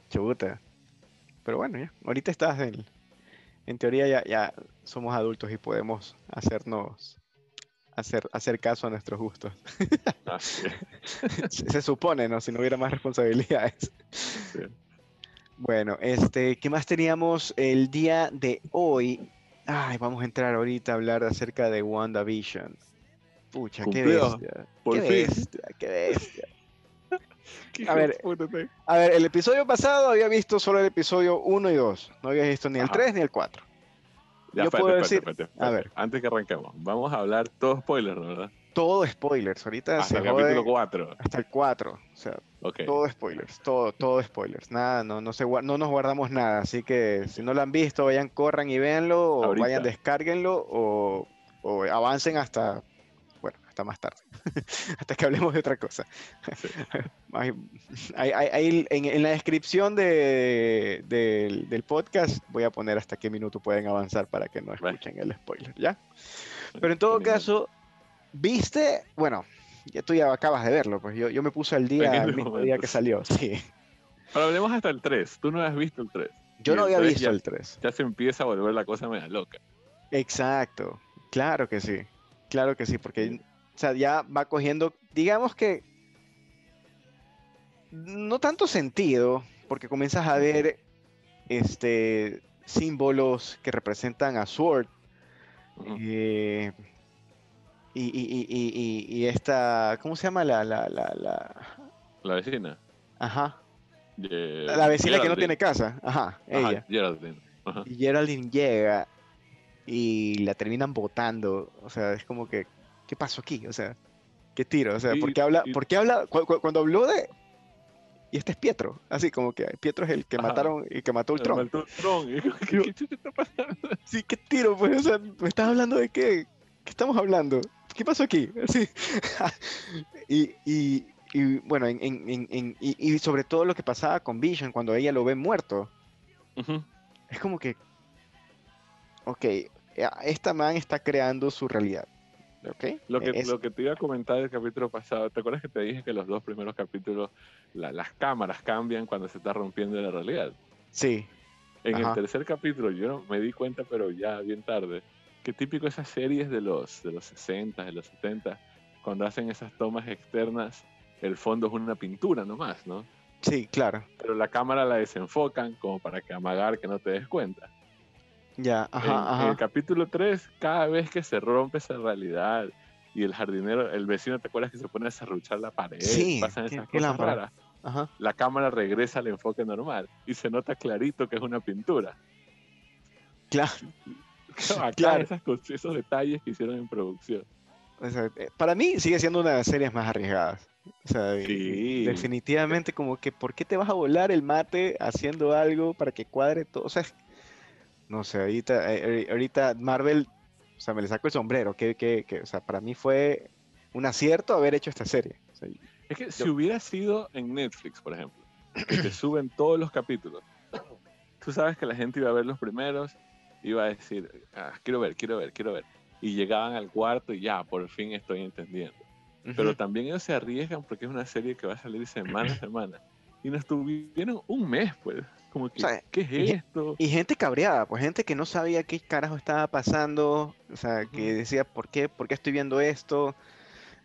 Chuta. Pero bueno, ya, ahorita estás en, en teoría ya, ya somos adultos y podemos hacernos hacer, hacer caso a nuestros gustos. se, supone, ¿no? Si no hubiera más responsabilidades. Bueno, este, ¿qué más teníamos el día de hoy? Ay, vamos a entrar ahorita a hablar acerca de WandaVision. Pucha, qué bestia. qué bestia, qué bestia. A ver, a ver, el episodio pasado había visto solo el episodio 1 y 2. No había visto ni el 3 ni el 4. Ya, Yo puedo decir, a ver, antes que arranquemos, vamos a hablar todo spoilers, ¿verdad? Todo spoilers, ahorita hasta el capítulo 4. Hasta el 4, o sea, todo spoilers, todo, todo spoilers. Nada, no, no, se, no nos guardamos nada, así que si no lo han visto, vayan, corran y véanlo, o vayan, descárguenlo, o, o avancen hasta hasta más tarde, hasta que hablemos de otra cosa. Ahí, en, la descripción de, del podcast voy a poner hasta qué minuto pueden avanzar para que no escuchen el spoiler, ¿ya? Pero en todo caso, viste, bueno, ya tú ya acabas de verlo, pues yo, yo me puse al día el mismo día que salió, sí. Pero hablemos hasta el 3, tú no has visto el 3. Yo no había visto el 3. Ya se empieza a volver la cosa media loca. Exacto, claro que sí, claro que sí, porque o sea, ya va cogiendo, digamos que, no tanto sentido, porque comienzas a ver este, símbolos que representan a Sword. Eh, y, y, y, y, esta, ¿cómo se llama la, la, la, la... vecina? Ajá. la vecina que no tiene casa. Ajá, ella. Geraldine. Y Geraldine llega y la terminan votando. O sea, es como que, ¿qué pasó aquí? O sea, ¿qué tiro? O sea, ¿por qué habla? ¿por qué habla? cuando habló de, y este es Pietro, así como que Pietro es el que mataron y que mató el Tron. Mató. ¿Qué, ¿Qué, está pasando? Sí, qué tiro, pues, o sea, ¿me estás hablando de qué? ¿Qué estamos hablando? ¿Qué pasó aquí? Sí. y, y, y, bueno, en, en, en, y, sobre todo lo que pasaba con Vision cuando ella lo ve muerto. Es como que, ok, esta man está creando su realidad. Lo, que, lo que te iba a comentar del capítulo pasado, ¿te acuerdas que te dije que los dos primeros capítulos las cámaras cambian cuando se está rompiendo la realidad? Sí. En el tercer capítulo yo me di cuenta, pero ya bien tarde, que típico esas series de los, de los 60, de los 70, cuando hacen esas tomas externas, el fondo es una pintura nomás, ¿no? Sí, claro. Pero la cámara la desenfocan como para que amagar que no te des cuenta. Ya, ajá, en, el capítulo 3, cada vez que se rompe esa realidad y el jardinero, el vecino, ¿te acuerdas que se pone a serruchar la pared? Sí, pasan esas cosas raras. Ajá. La cámara regresa al enfoque normal y se nota clarito que es una pintura. Claro. claro. esos detalles que hicieron en producción. Eh, para mí sigue siendo una de las series más arriesgadas. O sea, definitivamente como que ¿por qué te vas a volar el mate haciendo algo para que cuadre todo? O sea, no sé, ahorita, eh, ahorita Marvel, o sea, me le saco el sombrero, que, que, que, o sea, para mí fue un acierto haber hecho esta serie. es que si hubiera sido en Netflix, por ejemplo, que te suben todos los capítulos, tú sabes que la gente iba a ver los primeros, iba a decir, ah, quiero ver, quiero ver, quiero ver. Y llegaban al cuarto y ya, por fin estoy entendiendo. Pero también ellos se arriesgan porque es una serie que va a salir semana a semana. Y nos tuvieron un mes, pues. Como que, ¿qué es esto? Y gente cabreada, pues gente que no sabía qué carajo estaba pasando, o sea, que decía, ¿por qué, ¿por qué estoy viendo esto?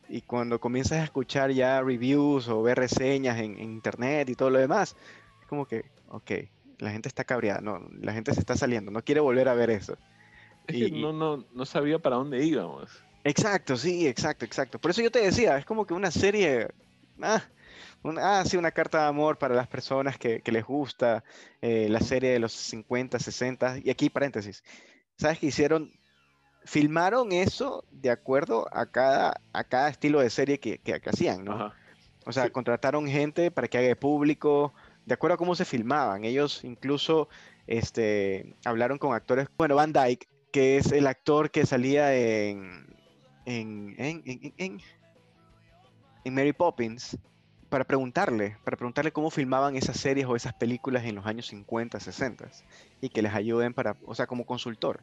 Y cuando comienzas a escuchar ya reviews o ver reseñas en, internet y todo lo demás, es como que, ok, la gente está cabreada, no, la gente se está saliendo, no quiere volver a ver eso. Es que no, no, no sabía para dónde íbamos. Exacto, sí, exacto, exacto. Por eso yo te decía, es como que una serie, ah, ah, sí, una carta de amor para las personas que, les gusta eh, la serie de los 50, 60. Y aquí paréntesis. ¿Sabes qué hicieron? Filmaron eso de acuerdo a cada, a cada estilo de serie que, que, hacían, ¿no? O sea, contrataron gente para que haga público, de acuerdo a cómo se filmaban. Ellos incluso este, hablaron con actores, bueno, Van Dyke, que es el actor que salía en, en, en, en, en Mary Poppins, para preguntarle, para preguntarle cómo filmaban esas series o esas películas en los años 50, 60 y que les ayuden para, o sea, como consultor.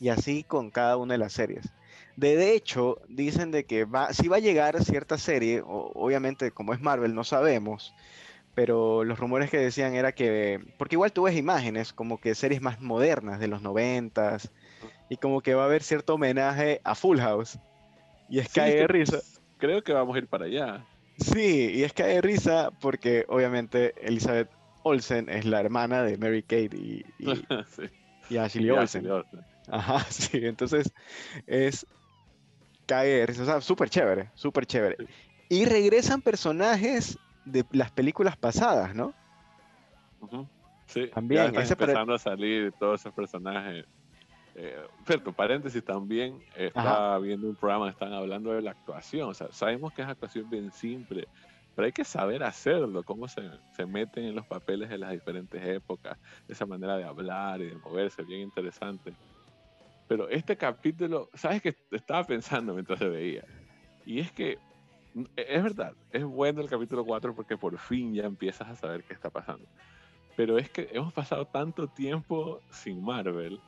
Y así con cada una de las series. De hecho, dicen de que va, si va a llegar cierta serie, obviamente como es Marvel no sabemos, pero los rumores que decían era que, porque igual tú ves imágenes como que series más modernas de los 90 y como que va a haber cierto homenaje a Full House. Y es que de risa. Creo que vamos a ir para allá. Sí, y es que hay risa porque obviamente Elizabeth Olsen es la hermana de Mary Kate y, y, Ashley Olsen. Ajá, sí, entonces es cae risa, o sea, súper chévere, súper chévere. Y regresan personajes de las películas pasadas, ¿no? Sí, también. Ya están empezando a salir todos esos personajes eh, cierto, paréntesis también, estaba viendo un programa, están hablando de la actuación, o sea, sabemos que es actuación bien simple, pero hay que saber hacerlo, cómo se, se meten en los papeles de las diferentes épocas, esa manera de hablar y de moverse, bien interesante. Pero este capítulo, ¿sabes qué estaba pensando mientras se veía? Y es que es verdad, es bueno el capítulo 4 porque por fin ya empiezas a saber qué está pasando. Pero es que hemos pasado tanto tiempo sin Marvel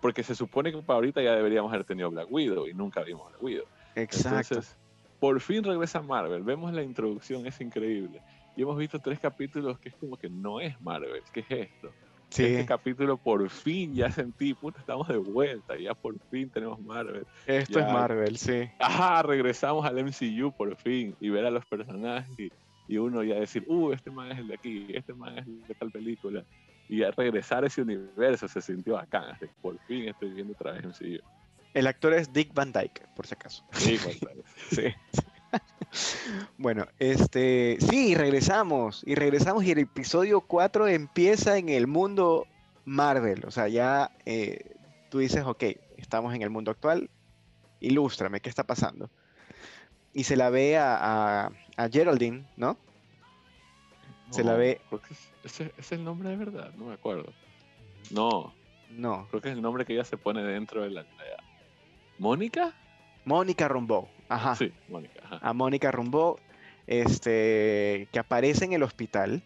porque se supone que para ahorita ya deberíamos haber tenido Black Widow y nunca vimos Black Widow. Exacto. Entonces, por fin regresa Marvel. Vemos la introducción, es increíble. Y hemos visto tres capítulos que es como que no es Marvel. ¿Qué es esto? Sí. Este capítulo por fin ya sentí, puta, estamos de vuelta, ya por fin tenemos Marvel. Esto es Marvel, sí. Ajá, regresamos al MCU por fin y ver a los personajes y, y, uno ya decir, uh, este man es el de aquí, este man es el de tal película. Y a regresar a ese universo se sintió acá. Por fin estoy viendo otra vez MCU. El actor es Dick Van Dyke, por si acaso. Dick Van Dyke. sí. bueno, este, sí, regresamos. Y regresamos y el episodio 4 empieza en el mundo Marvel. O sea, ya eh, tú dices, ok, estamos en el mundo actual. Ilústrame, ¿qué está pasando? Y se la ve a, a, Geraldine, ¿no? Se la ve. Ese es el nombre de verdad, no me acuerdo. No. No. Creo que es el nombre que ella se pone dentro de la ¿Mónica? Mónica Rumbo, ajá. Sí, Mónica. Ajá. A Mónica Rumbo, este, que aparece en el hospital.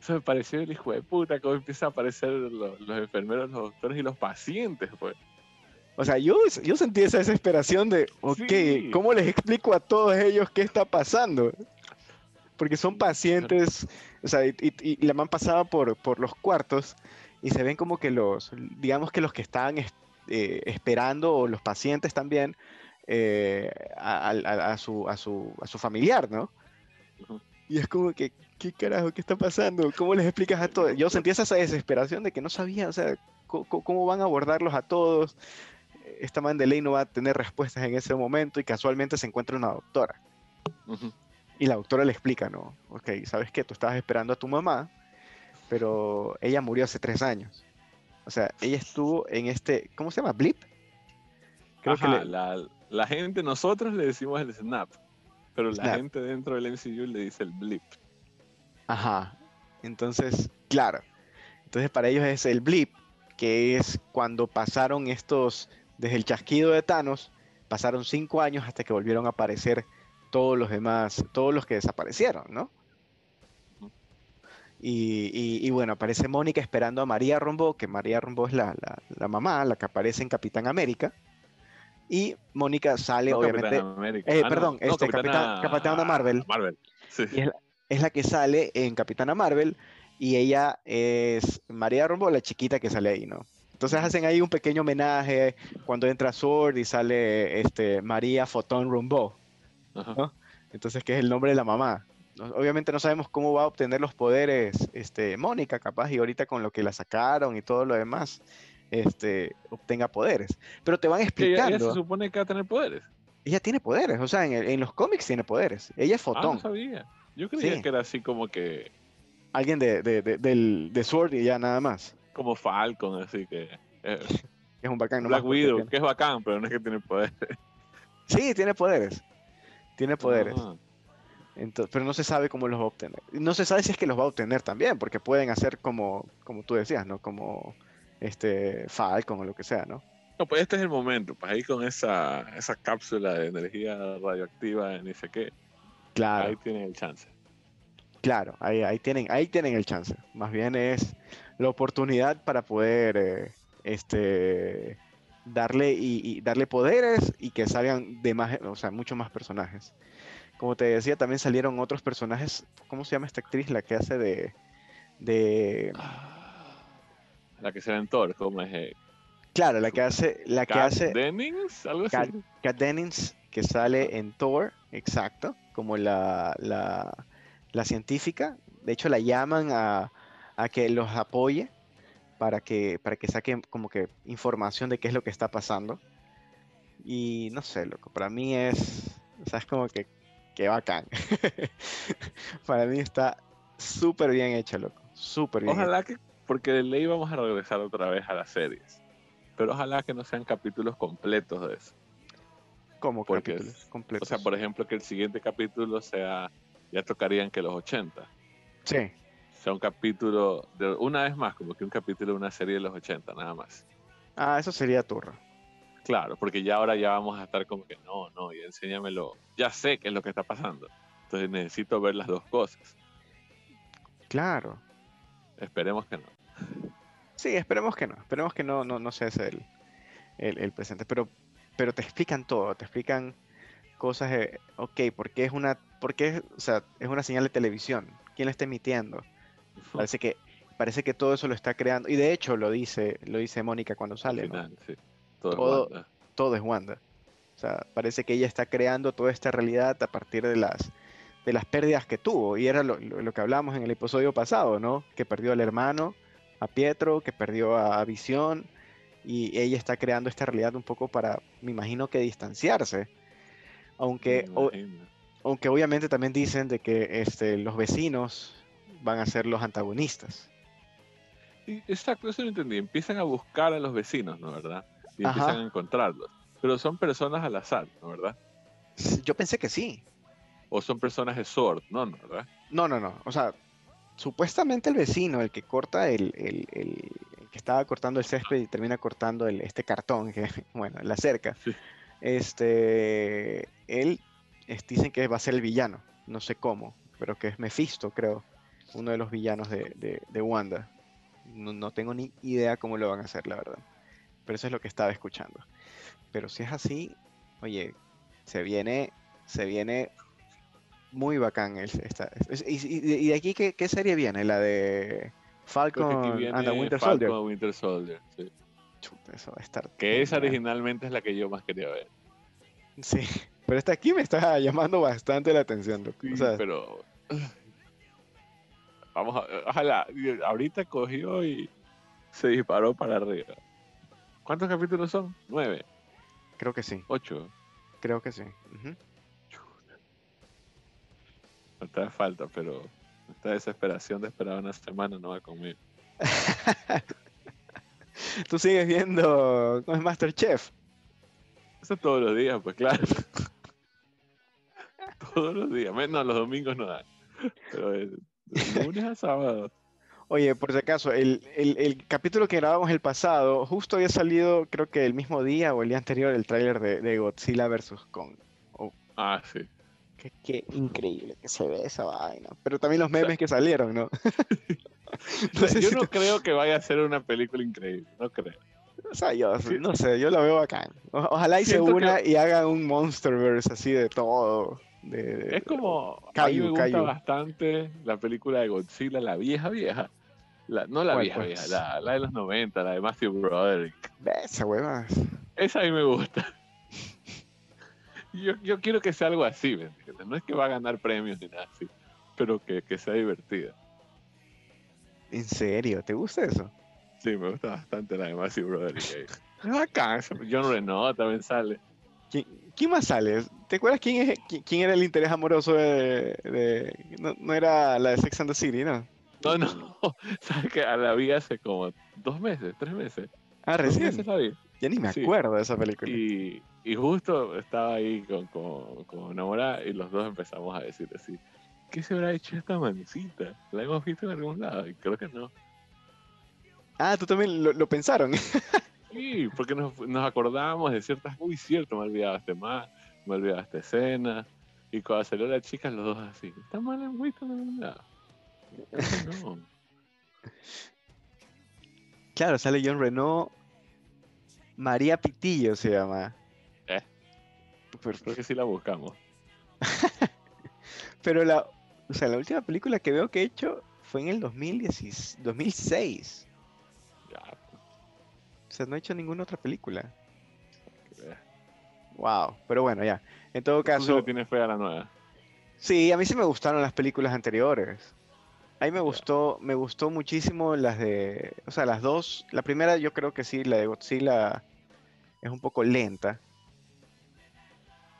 Eso me pareció el hijo de puta, cómo empieza a aparecer los, enfermeros, los doctores y los pacientes, pues. O sea, yo, yo sentí esa desesperación de, ok, ¿cómo les explico a todos ellos qué está pasando? Porque son pacientes, o sea, y, la man pasaba por, por los cuartos y se ven como que los, digamos que los que estaban eh, esperando, o los pacientes también, eh, a, su, a, su, a su familiar, ¿no? Y es como que, ¿qué carajo? ¿Qué está pasando? ¿Cómo les explicas a todos? Yo sentía esa desesperación de que no sabía, o sea, cómo, van a abordarlos a todos. Esta man de ley no va a tener respuestas en ese momento y casualmente se encuentra una doctora. Y la doctora le explica, ¿no? Ok, ¿sabes qué? Tú estabas esperando a tu mamá, pero ella murió hace tres años. O sea, ella estuvo en este, ¿cómo se llama? ¿Blip? Creo que la, gente, nosotros le decimos el snap, pero la gente dentro del MCU le dice el blip. Ajá. Entonces, claro. Entonces para ellos es el blip, que es cuando pasaron estos, desde el chasquido de Thanos, pasaron cinco años hasta que volvieron a aparecer todos los demás, todos los que desaparecieron, ¿no? Y, bueno, aparece Mónica esperando a María Rombo, que María Rombo es la, mamá, la que aparece en Capitán América. Y Mónica sale, obviamente. Eh, ah, perdón, este, Capitana, Marvel. Marvel. es, la, que sale en Capitana Marvel. Y ella es María Rombo, la chiquita que sale ahí, ¿no? Entonces hacen ahí un pequeño homenaje cuando entra Sword y sale este, María Fotón Entonces, que es el nombre de la mamá obviamente no sabemos cómo va a obtener los poderes este, Mónica, capaz, y ahorita con lo que la sacaron y todo lo demás, este, obtenga poderes. Pero te van explicando. Ella, se supone que va a tener poderes. Ella tiene poderes, o sea, en, los cómics tiene poderes. Ella es ah, fotón. no sabía. Yo creía que era así como que. Alguien de, de, del, de Sword y ya nada más. Como Falcon, así que. Eh, es un bacán. Black Widow, que es bacán, pero no es que tiene poderes. Sí, tiene poderes. Tiene poderes. Ah pero no se sabe cómo los va a obtener. No se sabe si es que los va a obtener también, porque pueden hacer como, como tú decías, ¿no? Como este Falcon o lo que sea, ¿no? No, pues este es el momento, pues ahí con esa, esa cápsula de energía radioactiva, ni sé qué. Claro. Ahí tienen el chance. Claro, ahí, ahí, tienen, ahí tienen el chance. Más bien es la oportunidad para poder eh, este, darle, y, darle poderes y que salgan de más, o sea, muchos más personajes. Como te decía, también salieron otros personajes. ¿Cómo se llama esta actriz? La que hace de. de... La que sale en Thor, ¿cómo es? Eh? Claro, la que hace. La que hace Dennings, algo así. Kat, Dennings, que sale en Thor, exacto, como la, la, la científica. De hecho, la llaman a, a que los apoye para que, para que saquen como que información de qué es lo que está pasando. Y no sé, loco, para mí es, o sea, es como que qué bacán. Para mí está súper bien hecho, loco. Súper bien. Ojalá que, porque de ley vamos a regresar otra vez a las series. Pero ojalá que no sean capítulos completos de eso. ¿Cómo capítulos completos? O sea, por ejemplo, que el siguiente capítulo sea, ya tocarían que los 80. Sí. Sea un capítulo, de, una vez más, como que un capítulo de una serie de los 80, nada más. Ah, eso sería turro. Claro, porque ya ahora ya vamos a estar como que no, no, y enséñamelo. Ya sé qué es lo que está pasando. Entonces necesito ver las dos cosas. Claro. Esperemos que no. Sí, esperemos que no. Esperemos que no, no, no sea ese el, el, presente. Pero, pero te explican todo. Te explican cosas, eh, ok, porque es una, porque o sea, es una señal de televisión. ¿Quién la está emitiendo? Parece que, parece que todo eso lo está creando. Y de hecho lo dice, lo dice Mónica cuando sale. Todo, todo, es Wanda. O sea, parece que ella está creando toda esta realidad a partir de las, de las pérdidas que tuvo. Y era lo, que hablábamos en el episodio pasado, ¿no? Que perdió al hermano, a Pietro, que perdió a Visión. Y ella está creando esta realidad un poco para, me imagino que distanciarse. Aunque, aunque obviamente también dicen de que este, los vecinos van a ser los antagonistas. exacto, eso lo entendí. Empiezan a buscar a los vecinos, ¿no? ¿Verdad? Y empiezan a encontrarlos. Pero son personas al azar, ¿no? ¿Verdad? Yo pensé que sí. O son personas de SWORD, ¿no? ¿no? ¿Verdad? No, no, no. O sea, supuestamente el vecino, el que corta el, el, el, que estaba cortando el césped y termina cortando el, este cartón, que, bueno, la cerca. Este, él dicen que va a ser el villano, no sé cómo, pero que es Mephisto, creo, uno de los villanos de, de, Wanda. No, tengo ni idea cómo lo van a hacer, la verdad. Pero eso es lo que estaba escuchando. Pero si es así, oye, se viene, se viene muy bacán. esta, y, de aquí qué, serie viene? La de Falcon and the Winter Soldier. Winter Soldier, sí. eso va a estar. Que esa originalmente es la que yo más quería ver. Sí, pero esta aquí me está llamando bastante la atención. pero. Vamos a. Ojalá. Ahorita cogió y se disparó para arriba. ¿Cuántos capítulos son? Nueve. Creo que sí. Ocho. Creo que sí. No te falta, pero esta desesperación de esperar una semana no va conmigo. Tú sigues viendo con Masterchef. Eso todos los días, pues claro. todos los días. No, los domingos no da. Pero de lunes a sábado. Oye, por si acaso, el, capítulo que grabamos el pasado, justo había salido, creo que el mismo día o el día anterior, el tráiler de, Godzilla vs. Kong. Ah, sí. Qué, increíble que se ve esa vaina. Pero también los memes que salieron, ¿no? yo no creo que vaya a ser una película increíble, no creo. O sea, yo no sé, yo lo veo acá. ojalá hice una y haga un Monsterverse así de todo. Es como. a mí me gusta bastante la película de Godzilla, la vieja vieja. no la vieja vieja, la, la, de los 90, la de Matthew Broderick. Esa hueva. Esa a mí me gusta. Yo, yo quiero que sea algo así, ¿me entiendes? No es que va a ganar premios ni nada así, pero que, que sea divertida. ¿En serio? ¿Te gusta eso? Sí, me gusta bastante la de Matthew Broderick. es bacán. John Renault también sale. ¿Quién, más sale? ¿Te acuerdas quién, es, quién, era el interés amoroso de... no, era la de Sex and the City, ¿no? No, no. Sabes que a la vi hace como dos meses, tres meses. Ah, recién. Ya ni me acuerdo de esa película. Y, y justo estaba ahí con, con, con enamorada y los dos empezamos a decir así, ¿qué se habrá hecho esta mancita? ¿La hemos visto en algún lado? Y creo que no. Ah, tú también lo, pensaron. sí, porque nos, nos acordábamos de ciertas. Uy, cierto, me olvidaba este más, me olvidaba esta escena. Y cuando salió la chica, los dos así. ¿Está mal en visto en No. Claro, sale John Renault. María Pitillo se llama. Eh. Creo que sí la buscamos. Pero la, o sea, la última película que veo que he hecho fue en el 2016, 2006. O sea, no he hecho ninguna otra película. Wow, pero bueno, ya. En todo caso. ¿Tú tienes fe a la nueva? Sí, a mí sí me gustaron las películas anteriores. A mí me gustó, me gustó muchísimo las de, o sea, las dos. La primera yo creo que sí, la de Godzilla es un poco lenta.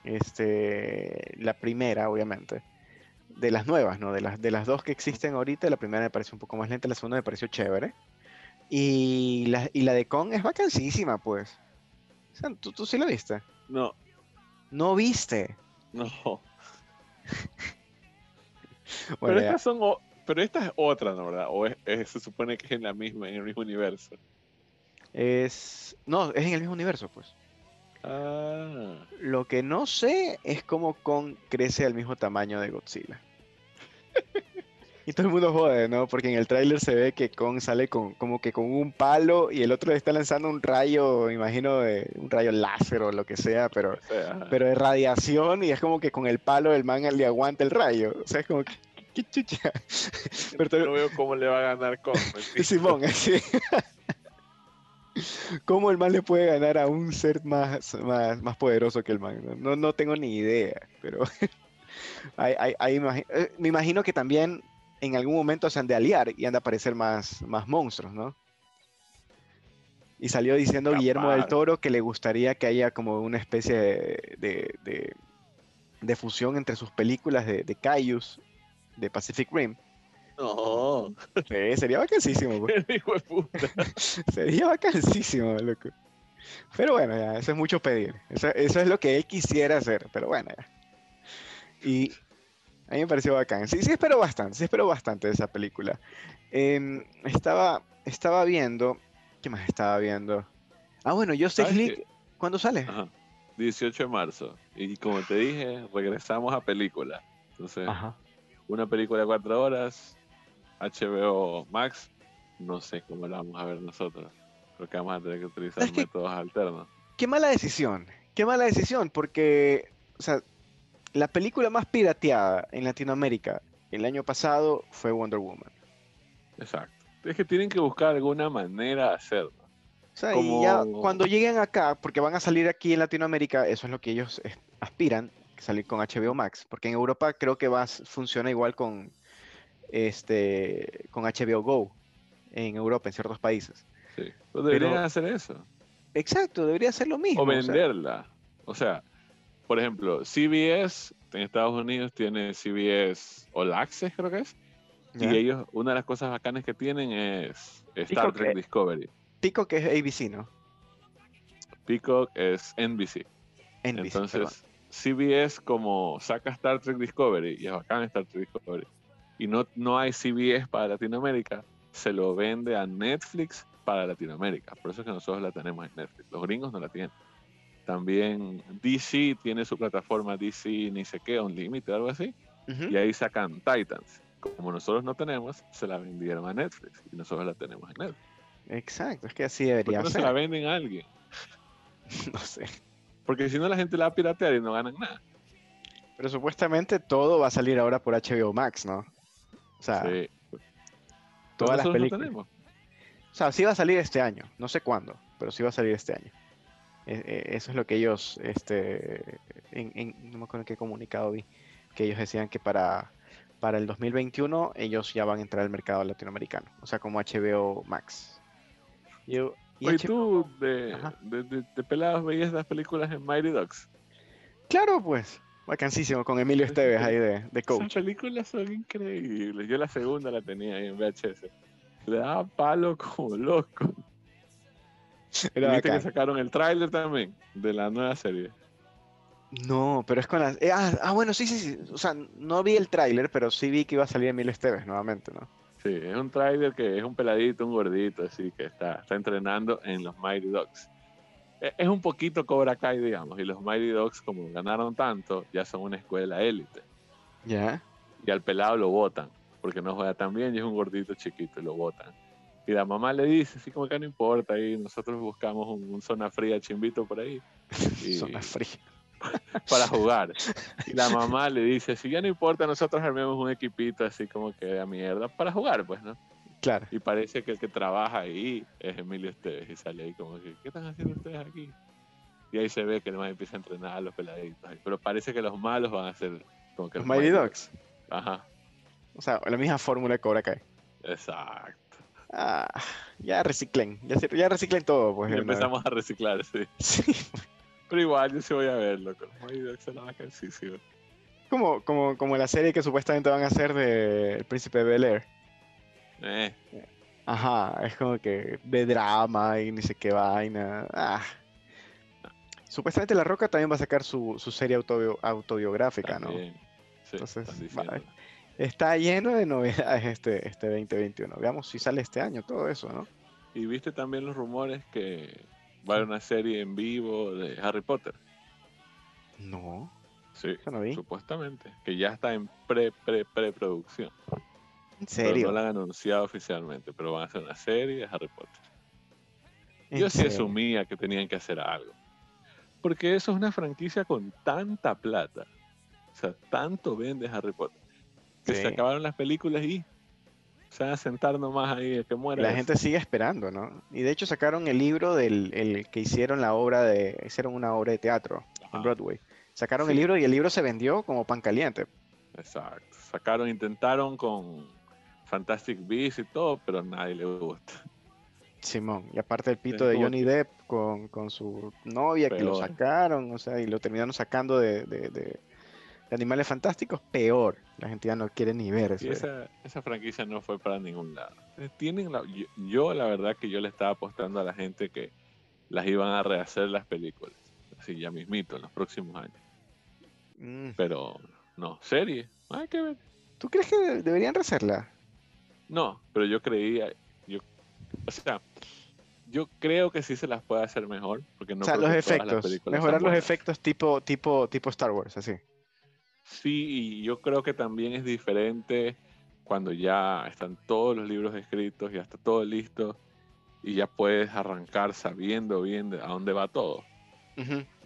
Este, la primera, obviamente. De las nuevas, ¿no? De las, de las dos que existen ahorita, la primera me parece un poco más lenta, la segunda me pareció chévere. Y la, y la de Kong es vacancísima, pues. ¿tú, ¿Tú sí la viste? No. ¿No viste? No. pero, estas son, pero esta es otra, ¿no? ¿Verdad? ¿O se supone que es en, la misma, en el mismo universo? Es... No, es en el mismo universo, pues. Ah. Lo que no sé es cómo Kong crece al mismo tamaño de Godzilla. Y todo el mundo jode, ¿no? Porque en el tráiler se ve que Kong sale con, como que con un palo y el otro le está lanzando un rayo, imagino, de, un rayo láser o lo que sea, pero, pero de radiación y es como que con el palo el man le aguanta el rayo. O sea, es como que, qué chucha. Pero no veo cómo le va a ganar Kong. Simón, así. ¿Cómo el man le puede ganar a un ser más, más, más poderoso que el man? No, no tengo ni idea, pero eh, me imagino que también en algún momento se han de aliar y han de aparecer más, más monstruos, ¿no? Y salió diciendo Guillermo del Toro que le gustaría que haya como una especie de, de, fusión entre sus películas de, de Caius, de Pacific Rim. No. Sí, sería vacancísimo. Hijo de puta. sería vacancísimo, loco. Pero bueno, ya, eso es mucho pedir. Eso, eso, es lo que él quisiera hacer, pero bueno, ya. Y a mí me pareció bacán. Sí, sí espero bastante, sí espero bastante de esa película. Em, estaba, estaba viendo, ¿qué más estaba viendo? Ah, bueno, Justice League, ¿cuándo sale? Ajá. 18 de marzo. Y como te dije, regresamos a película. Entonces, una película de cuatro horas, HBO Max, no sé cómo la vamos a ver nosotros. Creo que vamos a tener que utilizar métodos alternos. Qué mala decisión, qué mala decisión, porque, o sea, la película más pirateada en Latinoamérica el año pasado fue Wonder Woman. Exacto. Es que tienen que buscar alguna manera de hacerlo. O sea, y ya cuando lleguen acá, porque van a salir aquí en Latinoamérica, eso es lo que ellos aspiran, salir con HBO Max, porque en Europa creo que va, funciona igual con, este, con HBO Go en Europa, en ciertos países. Sí, pues deberían hacer eso. Exacto, debería ser lo mismo. O venderla. O sea, por ejemplo, CBS en Estados Unidos tiene CBS All Access, creo que es. Y ellos, una de las cosas bacanas que tienen es Star Trek Discovery. Peacock es ABC, ¿no? Peacock es NBC. NBC Entonces, CBS como saca Star Trek Discovery, y es bacán Star Trek Discovery, y no, no hay CBS para Latinoamérica, se lo vende a Netflix para Latinoamérica. Por eso es que nosotros la tenemos en Netflix. Los gringos no la tienen. También DC tiene su plataforma DC ni sé qué, Unlimited, algo así. Y ahí sacan Titans. Como nosotros no tenemos, se la vendieron a Netflix. Y nosotros la tenemos en Netflix. Exacto, es que así debería ¿Por qué no se la venden a alguien? no sé. Porque si no, la gente la va a piratear y no ganan nada. Pero supuestamente todo va a salir ahora por HBO Max, ¿no? O sea, sí. todas las películas. o sea, sí va a salir este año. No sé cuándo, pero sí va a salir este año. E, e, eso es lo que ellos, este, en, no me acuerdo en qué comunicado vi, que ellos decían que para, para el 2021 ellos ya van a entrar al mercado latinoamericano, o sea, como HBO Max. y Oye, tú de, de, pelados veías las películas en Mighty Ducks. Claro, pues. Vacancísimo con Emilio Esteves ahí de, de coach. Esas películas son increíbles. Yo la segunda la tenía ahí en VHS. Le daba palo como loco. ¿Viste que sacaron el tráiler también de la nueva serie? No, pero es con las... Eh, ah, ah, bueno, sí, sí, sí. O sea, no vi el tráiler, pero sí vi que iba a salir Emilio Esteves nuevamente, ¿no? Sí, es un tráiler que es un peladito, un gordito, así que está, está entrenando en los Mighty Dogs. E, es un poquito Cobra Kai, digamos, y los Mighty Dogs, como ganaron tanto, ya son una escuela élite. Ya. Y al pelado lo votan, porque no juega tan bien y es un gordito chiquito y lo votan. Y la mamá le dice, así como que no importa, y nosotros buscamos un, zona fría chimbito por ahí. zona fría. para jugar. Y la mamá le dice, si ya no importa, nosotros armemos un equipito así como que de mierda para jugar, pues, ¿no? Claro. Y parece que el que trabaja ahí es Emilio Esteves y sale ahí como que, ¿qué están haciendo ustedes aquí? Y ahí se ve que el man empieza a entrenar a los peladitos. Pero parece que los malos van a ser como que los, Mighty Dogs. Ajá. O sea, la misma fórmula de Cobra Kai. Exacto. Ah, ya reciclen, ya, ya reciclen todo, pues. empezamos a reciclar, sí. sí. Pero igual yo sí voy a verlo, Como, como, como la serie que supuestamente van a hacer de El Príncipe de Bel Air. Eh. Ajá, es como que de drama y ni sé qué vaina. Ah. Supuestamente La Roca también va a sacar su, su serie autobiográfica, ¿no? Sí, Entonces, está lleno de novedades este, este 2021. Veamos si sale este año todo eso, ¿no? Y viste también los rumores que va a haber una serie en vivo de Harry Potter. No. Sí, supuestamente. Que ya está en pre, pre, preproducción. ¿En serio? no la han anunciado oficialmente, pero van a hacer una serie de Harry Potter. Yo sí asumía que tenían que hacer algo. Porque eso es una franquicia con tanta plata. O sea, tanto vende Harry Potter. Que se acabaron las películas y se van a sentar nomás ahí, que muera. La gente sigue esperando, ¿no? Y de hecho sacaron el libro del el que hicieron la obra de, hicieron una obra de teatro en Broadway. Sacaron el libro y el libro se vendió como pan caliente. Exacto. Sacaron, intentaron con Fantastic Beasts y todo, pero a nadie le gusta. Simón, y aparte el pito de Johnny Depp con, su novia que lo sacaron, o sea, y lo terminaron sacando de Animales Fantásticos, peor. La gente ya no quiere ni ver eso. esa, esa, franquicia no fue para ningún lado. Eh, tienen yo, la verdad que yo le estaba apostando a la gente que las iban a rehacer las películas. Así ya mismito, en los próximos años. Mm. Pero no, serie. Hay que ver. ¿Tú crees que deberían rehacerla? No, pero yo creía, yo, o sea, yo creo que sí se las puede hacer mejor, porque no. O sea, los efectos, mejorar los efectos tipo, tipo, tipo Star Wars, así. Sí, y yo creo que también es diferente cuando ya están todos los libros escritos, ya está todo listo y ya puedes arrancar sabiendo bien a dónde va todo.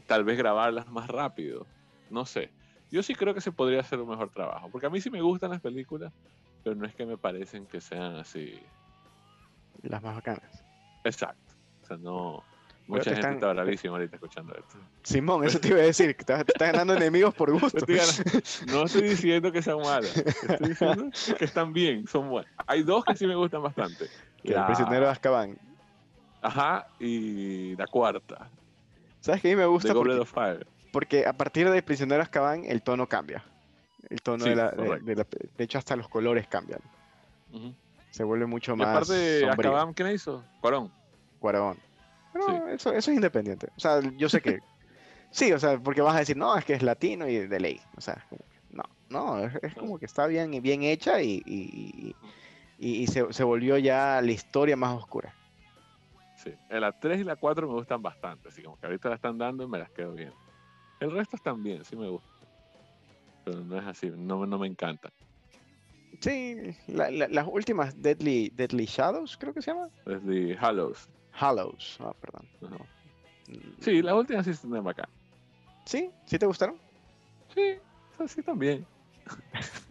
Tal vez grabarlas más rápido, no sé. Yo sí creo que se podría hacer un mejor trabajo, porque a mí sí me gustan las películas, pero no es que me parecen que sean así. Las más bacanas. Exacto. O sea, no, Mucha gente está bravísima ahorita escuchando esto. Simón, eso te iba a decir, que estás, ganando enemigos por gusto. no estoy diciendo que sean malas, estoy diciendo que están bien, son buenas. Hay dos que sí me gustan bastante. El prisionero de Azkaban. Ajá, y la cuarta. ¿Sabes qué a mí me gusta? porque, Fire. porque a partir de prisionero de Azkaban el tono cambia. El tono de, la, de, hecho hasta los colores cambian. Se vuelve mucho más. aparte de Azkaban, ¿quién hizo? Cuarón. Cuarón eso, eso es independiente. O sea, yo sé que. sí, o sea, porque vas a decir, no, es que es latino y de ley. O sea, no, no, es, como que está bien, bien hecha y, y, y, se, se, volvió ya la historia más oscura. Sí, la 3 y la 4 me gustan bastante, así como que ahorita la están dando y me las quedo bien. El resto están bien, sí me gustan. Pero no es así, no, no me encantan. Sí, las últimas Deadly, Deadly Shadows, creo que se llama. Deadly Hallows. Hallows. Ah, perdón. Sí, las últimas sí están acá. ¿Sí? ¿Sí te gustaron? Sí, sí también.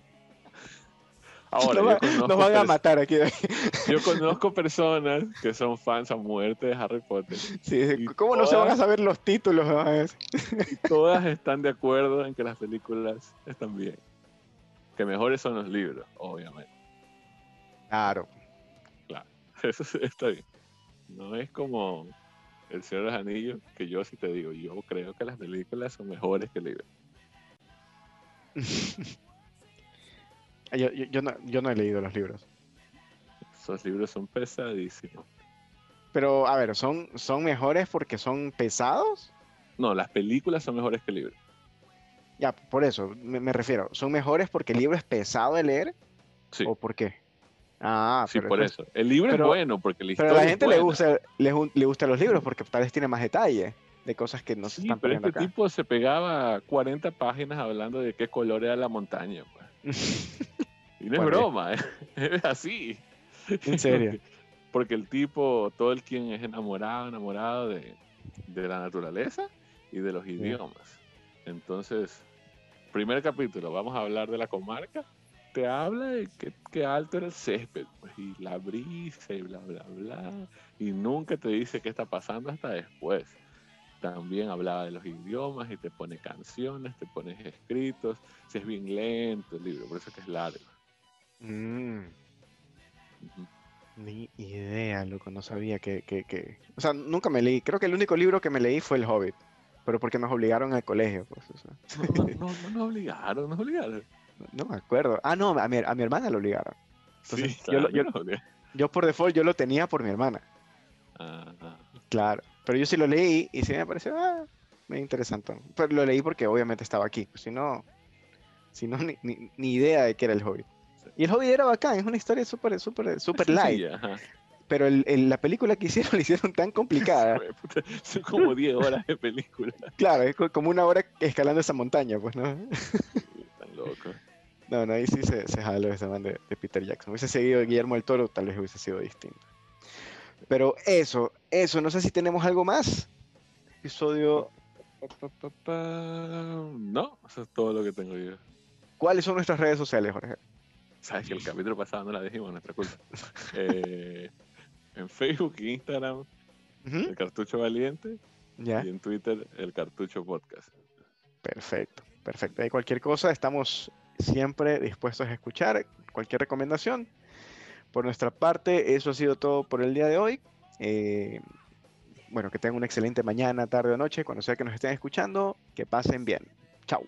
Ahora, nos van a matar aquí. yo conozco personas que son fans a muerte de Harry Potter. Sí, ¿Cómo no se van a saber los títulos? y todas están de acuerdo en que las películas están bien. Que mejores son los libros, obviamente. Claro. Claro, eso está bien. No es como El Señor de los Anillos, que yo sí te digo, yo creo que las películas son mejores que el libro. yo, yo, no, yo no he leído los libros. Esos libros son pesadísimos. Pero, a ver, ¿son, ¿son mejores porque son pesados? No, las películas son mejores que el libro. Ya, por eso me, refiero. ¿Son mejores porque el libro es pesado de leer? Sí. ¿O por qué? Ah, sí, por eso. El libro es bueno porque la Pero a la gente le gusta, le, le gustan los libros porque tal vez tiene más detalle de cosas que no se están pero este tipo se pegaba 40 páginas hablando de qué color era la montaña. Pues. y no es broma, ¿eh? es así. En serio. porque el tipo, todo el quien es enamorado, enamorado de, de la naturaleza y de los idiomas. Entonces, primer capítulo, vamos a hablar de la comarca te habla de que, alto era el césped, pues, y la brisa y bla, bla, bla, y nunca te dice qué está pasando hasta después. También hablaba de los idiomas y te pone canciones, te pones escritos, si es bien lento el libro, por eso es que es largo. Mm. Ni idea, loco, no sabía que, que, O sea, nunca me leí, creo que el único libro que me leí fue El Hobbit, pero porque nos obligaron al colegio, pues. no, no, no, no, nos obligaron, nos obligaron. No me acuerdo. Ah, no, a mi, a mi hermana lo obligaron. Entonces, yo, yo, yo, por default yo lo tenía por mi hermana. Claro. Pero yo sí lo leí y sí me pareció ah, muy interesante. Pero lo leí porque obviamente estaba aquí. Pues, si no, si no ni, ni, idea de qué era el hobby. Y el hobby era bacán, es una historia súper, súper, súper light. pero el, la película que hicieron la hicieron tan complicada. Son como 10 horas de película. Claro, es como una hora escalando esa montaña, pues, ¿no? Tan loco. No, no, ahí sí se, se jaló ese man de, Peter Jackson. Hubiese seguido Guillermo del Toro, tal vez hubiese sido distinto. Pero eso, eso, no sé si tenemos algo más. Episodio. No, eso es todo lo que tengo yo. ¿Cuáles son nuestras redes sociales, Jorge? Sabes que el capítulo pasado no la dijimos, nuestra culpa. Eh, en Facebook e Instagram, el cartucho valiente. Y en Twitter, el cartucho podcast. Perfecto, perfecto. Hay cualquier cosa, estamos siempre dispuestos a escuchar cualquier recomendación. Por nuestra parte, eso ha sido todo por el día de hoy. Eh, bueno, que tengan una excelente mañana, tarde o noche, cuando sea que nos estén escuchando. Que pasen bien. Chao.